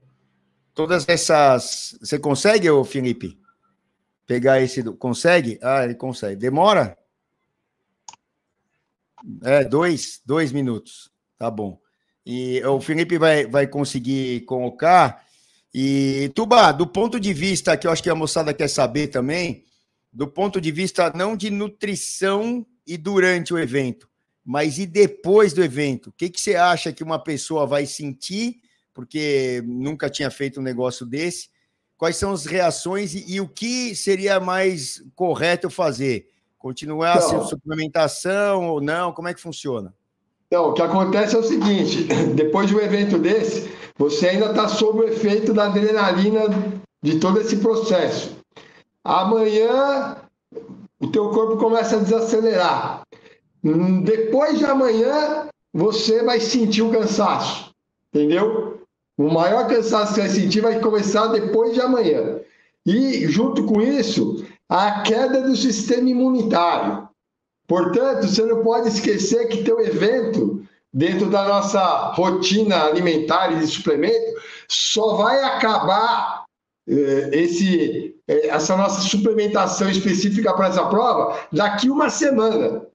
todas essas. Você consegue, ô Felipe? Pegar esse. Consegue? Ah, ele consegue. Demora? É, dois, dois minutos. Tá bom. E o Felipe vai, vai conseguir colocar. E, Tuba, do ponto de vista que eu acho que a moçada quer saber também, do ponto de vista não de nutrição e durante o evento, mas e depois do evento? O que, que você acha que uma pessoa vai sentir, porque nunca tinha feito um negócio desse? Quais são as reações e, e o que seria mais correto fazer? Continuar então, a suplementação ou não? Como é que funciona? Então, o que acontece é o seguinte: depois de um evento desse, você ainda está sob o efeito da adrenalina de todo esse processo. Amanhã, o teu corpo começa a desacelerar. Hum, depois de amanhã, você vai sentir o cansaço, entendeu? O maior cansaço que vai sentir vai começar depois de amanhã. E, junto com isso, a queda do sistema imunitário. Portanto, você não pode esquecer que teu evento, dentro da nossa rotina alimentar e de suplemento, só vai acabar eh, esse, eh, essa nossa suplementação específica para essa prova daqui uma semana.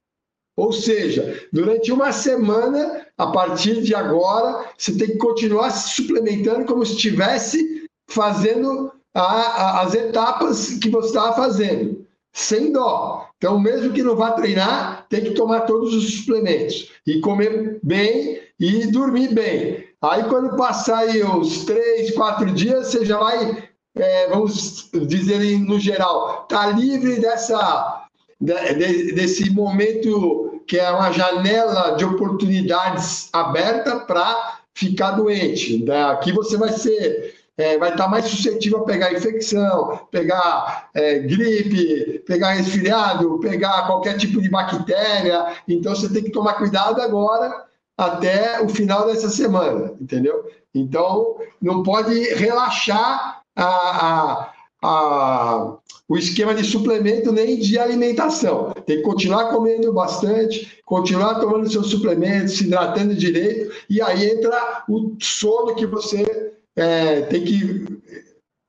Ou seja, durante uma semana, a partir de agora, você tem que continuar se suplementando como se estivesse fazendo a, a, as etapas que você estava fazendo, sem dó. Então, mesmo que não vá treinar, tem que tomar todos os suplementos e comer bem e dormir bem. Aí, quando passar aí uns três, quatro dias, você já vai, é, vamos dizer no geral, tá livre dessa de, desse momento que é uma janela de oportunidades aberta para ficar doente. Né? Aqui você vai ser é, vai estar mais suscetível a pegar infecção, pegar é, gripe, pegar resfriado, pegar qualquer tipo de bactéria. Então você tem que tomar cuidado agora até o final dessa semana, entendeu? Então não pode relaxar a, a, a o esquema de suplemento nem de alimentação. Tem que continuar comendo bastante, continuar tomando seus suplementos, se hidratando direito, e aí entra o sono que você é, tem que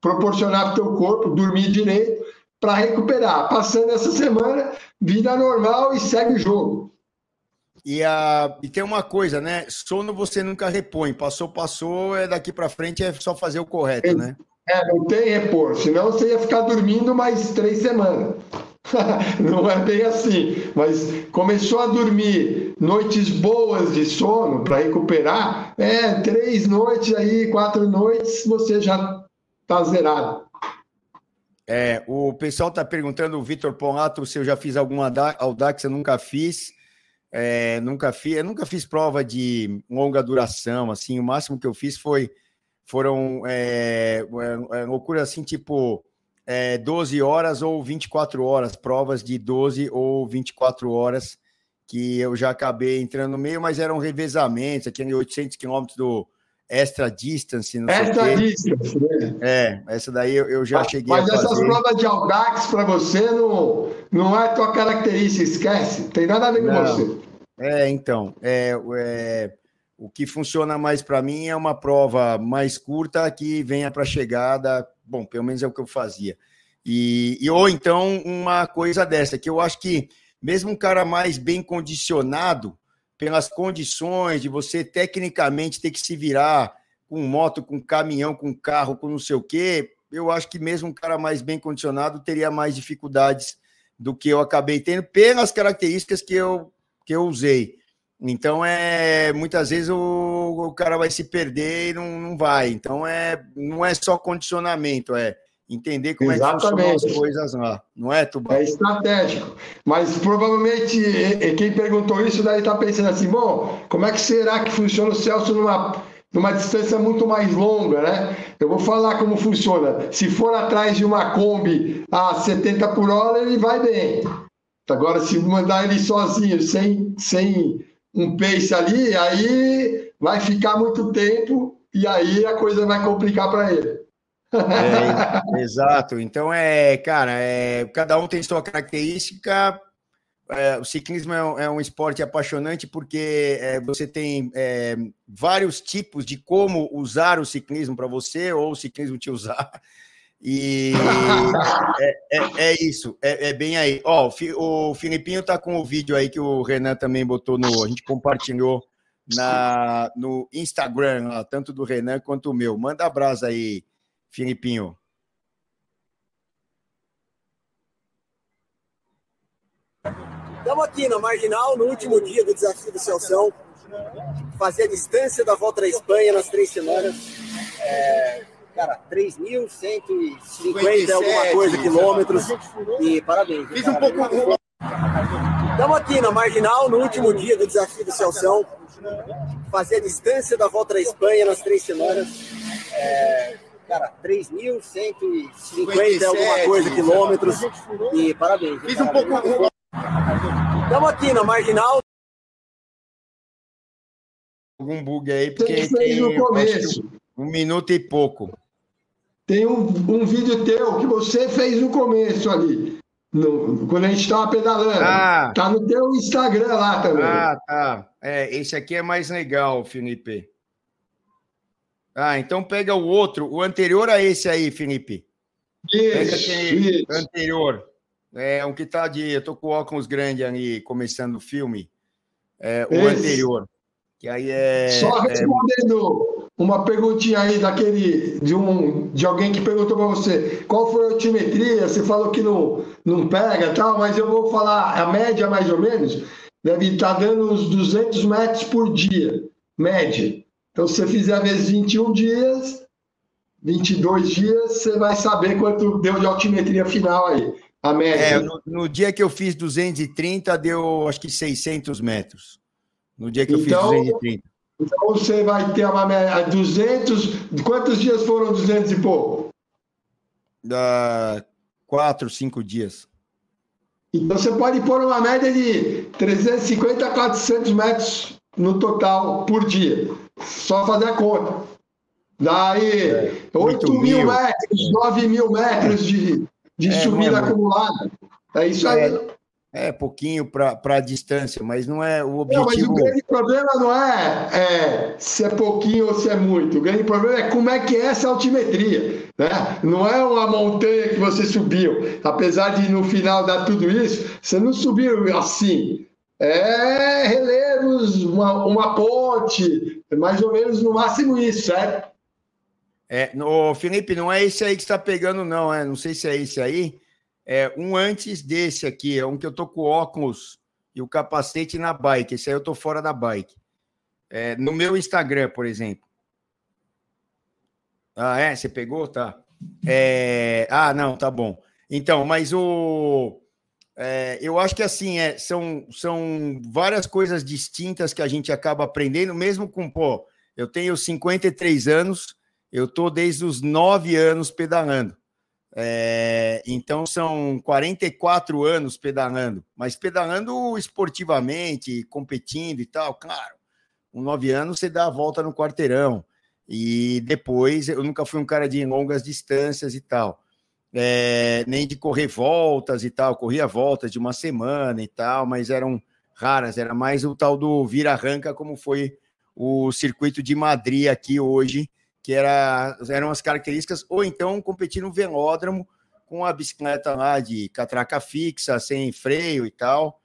proporcionar para o teu corpo, dormir direito, para recuperar. Passando essa semana, vida normal e segue o jogo. E, a, e tem uma coisa, né? Sono você nunca repõe. Passou, passou, é daqui para frente é só fazer o correto, é, né? É, não tem repor, senão você ia ficar dormindo mais três semanas. não é bem assim, mas começou a dormir noites boas de sono para recuperar, é, três noites aí, quatro noites, você já está zerado. É, o pessoal está perguntando, o Vitor Ponato, se eu já fiz alguma Audax, eu nunca fiz. É, nunca fiz, nunca fiz prova de longa duração, assim, o máximo que eu fiz foi foram é, é, é, loucura assim, tipo é, 12 horas ou 24 horas, provas de 12 ou 24 horas, que eu já acabei entrando no meio, mas eram revezamentos, aquele 800 quilômetros do extra distance. Não extra distance, né? É, essa daí eu, eu já mas, cheguei mas a fazer. Mas essas provas de Audax para você não, não é tua característica, esquece, tem nada a ver com não. você. É, então, é, é o que funciona mais para mim é uma prova mais curta que venha para a chegada. Bom, pelo menos é o que eu fazia. E, e, ou então uma coisa dessa, que eu acho que mesmo um cara mais bem condicionado, pelas condições de você tecnicamente ter que se virar com moto, com caminhão, com carro, com não sei o quê, eu acho que mesmo um cara mais bem condicionado teria mais dificuldades do que eu acabei tendo pelas características que eu, que eu usei. Então é muitas vezes o, o cara vai se perder e não, não vai. Então é não é só condicionamento, é entender como Exatamente. é que funcionam as coisas lá, não é, Tuba? É estratégico. Mas provavelmente quem perguntou isso daí está pensando assim, bom, como é que será que funciona o Celso numa, numa distância muito mais longa, né? Eu vou falar como funciona. Se for atrás de uma Kombi a 70 por hora, ele vai bem. Agora, se mandar ele sozinho, sem, sem um pace ali, aí vai ficar muito tempo e aí a coisa vai complicar para ele. É, exato. Então é, cara, é, cada um tem sua característica. é, o ciclismo é um, é esporte apaixonante porque é, você tem é, vários tipos de como usar o ciclismo para você ou o ciclismo te usar. E é, isso, é, bem aí. Ó, o Filipinho tá com o vídeo aí que o Renan também botou no. A gente compartilhou na, no Instagram, ó, tanto do Renan quanto o meu. Manda abraço aí, Filipinho. Estamos aqui na Marginal, no último dia do desafio do Celção. Fazer a distância da volta da Espanha nas três semanas. É, cara, 3.150 alguma coisa quilômetros. E parabéns. Fiz um pouco. Estamos aqui na Marginal, no último dia do desafio do Celção. Fazer a distância da volta da Espanha nas três semanas. É, cara, 3.150 alguma coisa quilômetros. E parabéns. Fiz um pouco. Estamos aqui na Marginal. Algum bug aí, porque tem no começo. um minuto e pouco. Tem um, um vídeo teu que você fez no começo ali. No, quando a gente estava pedalando. Ah, tá no teu Instagram lá também. Ah, tá. É, esse aqui é mais legal, Felipe. Ah, então pega o outro, o anterior a esse aí, Felipe. Isso, pega aquele isso. anterior. É um que tá de. Eu tô com óculos grande ali, começando o filme. É, o anterior. Que aí é. Só é respondendo é... uma perguntinha aí daquele. De, um, de alguém que perguntou para você qual foi a altimetria. Você falou que não, não pega tal, mas eu vou falar a média mais ou menos. Deve estar tá dando uns 200 metros por dia, média. Então, se você fizer vezes 21 dias, 22 dias, você vai saber quanto deu de altimetria final aí. A média. É, no, no, dia que eu fiz 230, deu acho que 600 metros. No dia que eu então, fiz 230. Então você vai ter uma média. 200. Quantos dias foram 200 e pouco? Da quatro, cinco dias. Então você pode pôr uma média de 350 a 400 metros no total por dia. Só fazer a conta. Daí, é, 8 mil, mil metros, 9 mil metros de, de é, subida é acumulada. É isso aí. É, é pouquinho para a distância, mas não é o objetivo. Não, mas o grande problema não é, é, se é pouquinho ou se é muito. O grande problema é como é que é essa altimetria. Né? Não é uma montanha que você subiu. Apesar de no final dar tudo isso, você não subiu assim. É relevos, uma, uma ponte, mais ou menos no máximo isso, certo? É, no, Felipe, não é esse aí que está pegando, não. É, não sei se é esse aí. É um antes desse aqui, é um que eu tô com óculos e o capacete na bike. Esse aí eu tô fora da bike. É, no meu Instagram, por exemplo. Ah, é? Você pegou? Tá. É... Ah, não, tá bom. Então, mas o. É, eu acho que assim, é, são, são várias coisas distintas que a gente acaba aprendendo, mesmo com, pô, eu tenho 53 anos, eu estou desde os nove anos pedalando. É, então são 44 anos pedalando, mas pedalando esportivamente, competindo e tal, claro. Com nove anos você dá a volta no quarteirão. E depois eu nunca fui um cara de longas distâncias e tal. É, nem de correr voltas e tal, corria voltas de uma semana e tal, mas eram raras, era mais o tal do vira-arranca, como foi o circuito de Madrid aqui hoje, que era, eram as características, ou então competir no velódromo com a bicicleta lá de catraca fixa, sem freio e tal,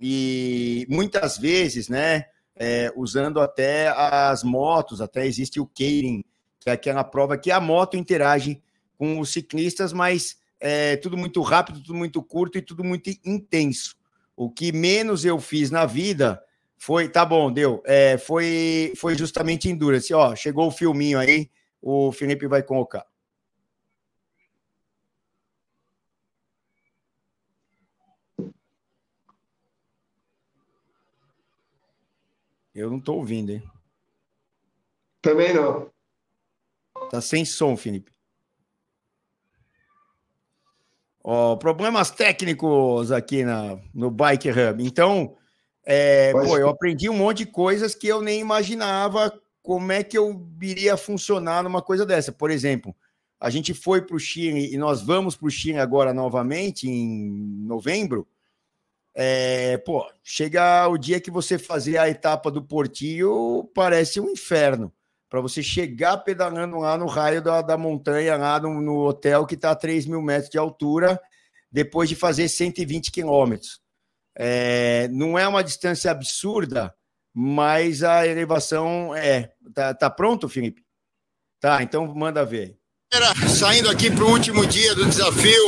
e muitas vezes, né, é, usando até as motos, até existe o Keirin, que é aquela prova que a moto interage com os ciclistas, mas é tudo muito rápido, tudo muito curto e tudo muito intenso. O que menos eu fiz na vida foi, tá bom, deu. É, foi, foi justamente Endurance. Ó, chegou o filminho aí, o Felipe vai colocar. Eu não tô ouvindo, hein? Também não. Tá sem som, Felipe. Ó, problemas técnicos aqui na, no Bike Hub. Então, é, pô, eu aprendi um monte de coisas que eu nem imaginava como é que eu iria funcionar numa coisa dessa. Por exemplo, a gente foi para o Chile e nós vamos para o Chile agora novamente em novembro. é, pô, chega o dia que você fazer a etapa do Portinho, parece um inferno. Para você chegar pedalando lá no raio da, da montanha, lá no, no hotel que está a 3 mil metros de altura, depois de fazer 120 quilômetros. É, não é uma distância absurda, mas a elevação é. Tá, tá pronto, Felipe? Tá, então manda ver. Saindo aqui para o último dia do desafio,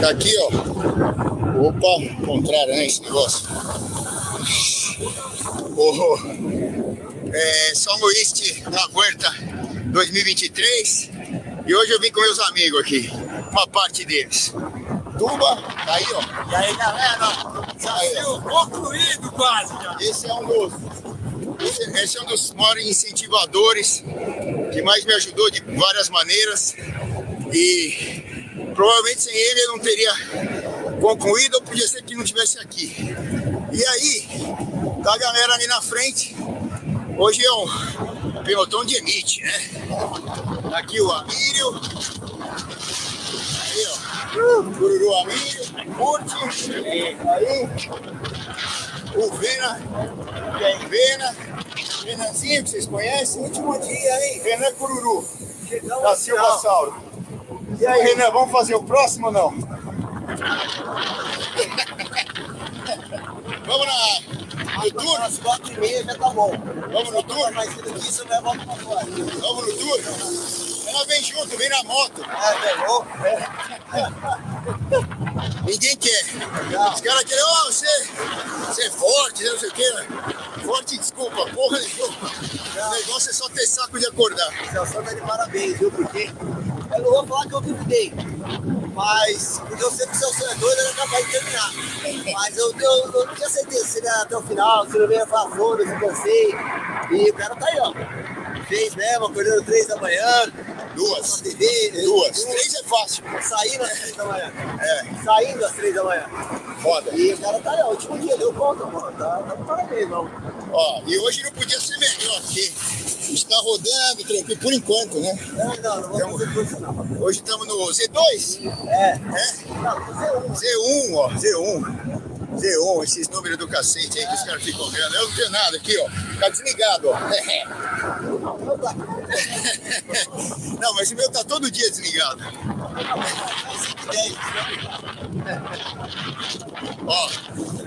tá aqui, ó. Opa, contrário, né? Esse negócio. O é, São Luís na Huerta 2023. E hoje eu vim com meus amigos aqui, uma parte deles. Tuba, tá aí, ó. E aí, galera? Desafio concluído quase. Já. Esse é um dos. Esse, esse é um dos maiores incentivadores que mais me ajudou de várias maneiras. E provavelmente sem ele eu não teria concluído, ou podia ser que não estivesse aqui. E aí, tá a galera ali na frente. Hoje é um pelotão de elite, né? Tá aqui o Amírio. Aí, ó. Cururu Amírio, Curte. Aí. O Vena. Tem Vena. Renanzinho, que vocês conhecem. Último dia, hein? Renan Cururu. Da Silva Sauro. E aí, Renan, vamos fazer o próximo ou não? vamos na. No tour? Às quatro e meia já tá bom. Vamos no tour? Mais cedo que isso, vai voltar pra fora. Vamos no tour? Ela vem junto, vem na moto. É, pegou? Ninguém quer. Os caras querem, ó, oh, você, você é forte, não sei o quê. Forte, desculpa, porra nenhuma. O negócio é só ter saco de acordar. Celso tá de parabéns, viu? Porque eu não vou falar que eu duvidei. Mas, porque eu sei que o Celso é doido, é capaz de terminar. Mas eu, eu, eu não tinha certeza se ele ia até o final, se ele ia falar foda-se, cansei. E o cara tá aí, ó. Fez mesmo, acordando três da manhã. Duas. TV? Duas. Três é fácil. Saindo às três da manhã. É. Saindo às três da manhã. Foda. E o cara tá ó. Último dia, deu conta, mano. Tá, tá parabéns, não. Ó, e hoje não podia ser melhor, porque está rodando tranquilo, por enquanto, né? Não, não, não vamos fazer força, não. Hoje estamos no Z2? É. É? Não, Z1. Z1, ó, Z1. Z1, esses números do cacete aí que os caras ficam vendo. Eu não tenho nada aqui, ó. Tá desligado, ó. Não, mas o meu tá todo dia desligado. Ó,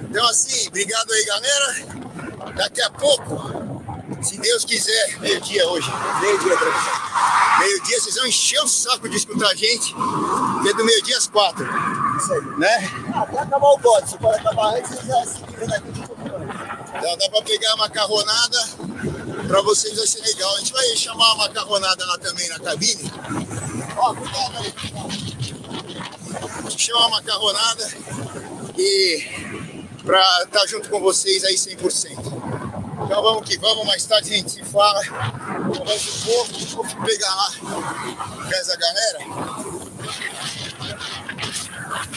então assim, obrigado aí, galera. Daqui a pouco, se Deus quiser, meio-dia hoje. Meio-dia. Meio-dia, vocês vão encher o saco de escutar a gente, que é do meio-dia às quatro. Isso aí. Né? Até acabar o bote. Se pode acabar antes, você já se vê daqui de pouco. Então dá pra pegar a macarronada, pra vocês vai ser legal. A gente vai chamar a macarronada lá também na cabine. Ó, cuidado aí. Chama a macarronada e pra estar tá junto com vocês aí 100%. Então vamos que vamos, mais tarde a gente se fala. Conversa um pouco, vou pegar lá com essa galera.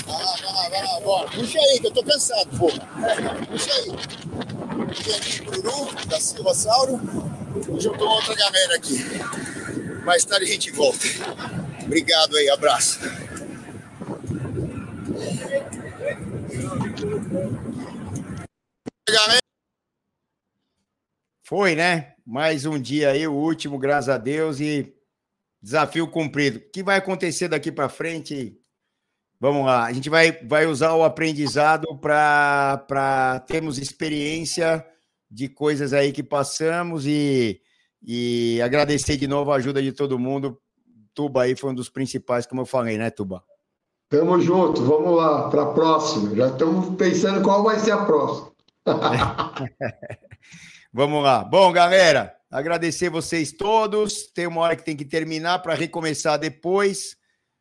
Vai lá, vai lá, vai lá, bora. Puxa aí, que eu tô cansado, pô. Puxa aí. Aqui Bruru, da Silva Sauro. Juntou outra galera aqui. Mais tarde a gente volta. Obrigado aí, abraço. Galera. Foi, né? Mais um dia aí, o último, graças a Deus, e desafio cumprido. O que vai acontecer daqui para frente? Vamos lá, a gente vai, vai usar o aprendizado para termos experiência de coisas aí que passamos e, e agradecer de novo a ajuda de todo mundo. Tuba aí foi um dos principais, como eu falei, né, Tuba? Tamo junto, vamos lá para a próxima. Já estamos pensando qual vai ser a próxima. Vamos lá. Bom, galera, agradecer vocês todos. Tem uma hora que tem que terminar para recomeçar depois.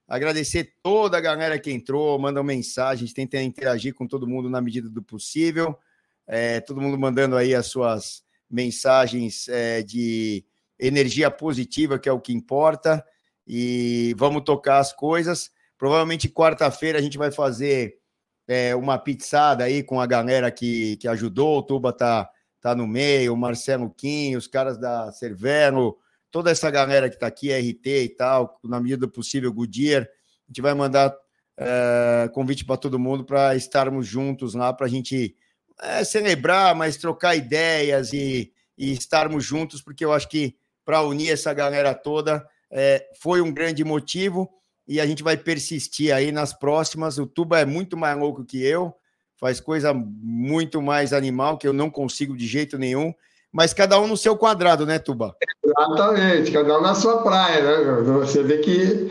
Agradecer toda a galera que entrou, mandam mensagens, tenta interagir com todo mundo na medida do possível. É, todo mundo mandando aí as suas mensagens é, de energia positiva, que é o que importa. E vamos tocar as coisas. Provavelmente quarta-feira a gente vai fazer é, uma pizzada aí com a galera que, que ajudou. O Tuba tá tá no meio, o Marcelo Kim, os caras da Cervero, toda essa galera que está aqui, RT e tal, na medida do possível, Goodyear, a gente vai mandar É, convite para todo mundo para estarmos juntos lá, para a gente é, celebrar, mas trocar ideias e, e estarmos juntos, porque eu acho que para unir essa galera toda é, foi um grande motivo e a gente vai persistir aí nas próximas. O Tuba é muito mais louco que eu, faz coisa muito mais animal que eu não consigo de jeito nenhum. Mas cada um no seu quadrado, né, Tuba? Exatamente, cada um na sua praia, né? Você vê que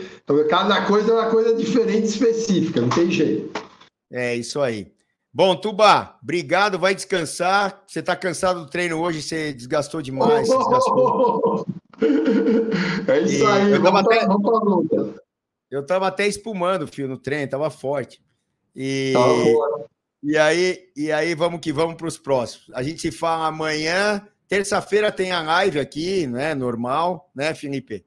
cada coisa é uma coisa diferente, específica, não tem jeito. É isso aí. Bom, Tuba, obrigado, vai descansar. Você está cansado do treino hoje, você desgastou demais. Oh, desgastou. É isso e aí, eu vamos, até. Eu estava até espumando, fio, no treino, estava forte. E, tá e aí, e aí vamos que vamos para os próximos. A gente se fala amanhã. Terça-feira tem a live aqui, né? Normal, né, Felipe?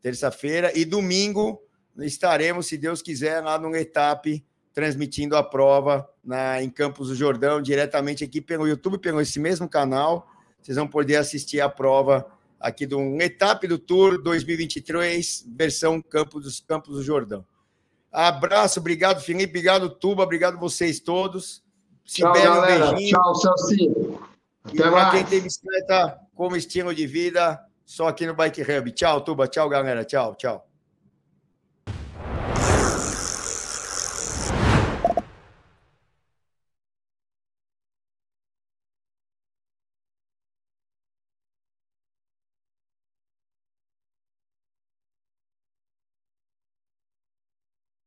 Terça-feira e domingo estaremos, se Deus quiser, lá no Etap, transmitindo a prova na, em Campos do Jordão, diretamente aqui pelo YouTube, pelo esse mesmo canal. Vocês vão poder assistir a prova aqui do Etap do Tour 2023, versão Campos Campos do Jordão. Abraço, obrigado, Felipe, obrigado, Tuba, obrigado vocês todos. Sibeli. Um beijinho. Tchau, Celcinho. Até e para quem tem bicicleta como estilo de vida, só aqui no Bike Hub. Tchau, Tuba. Tchau, galera. Tchau, tchau.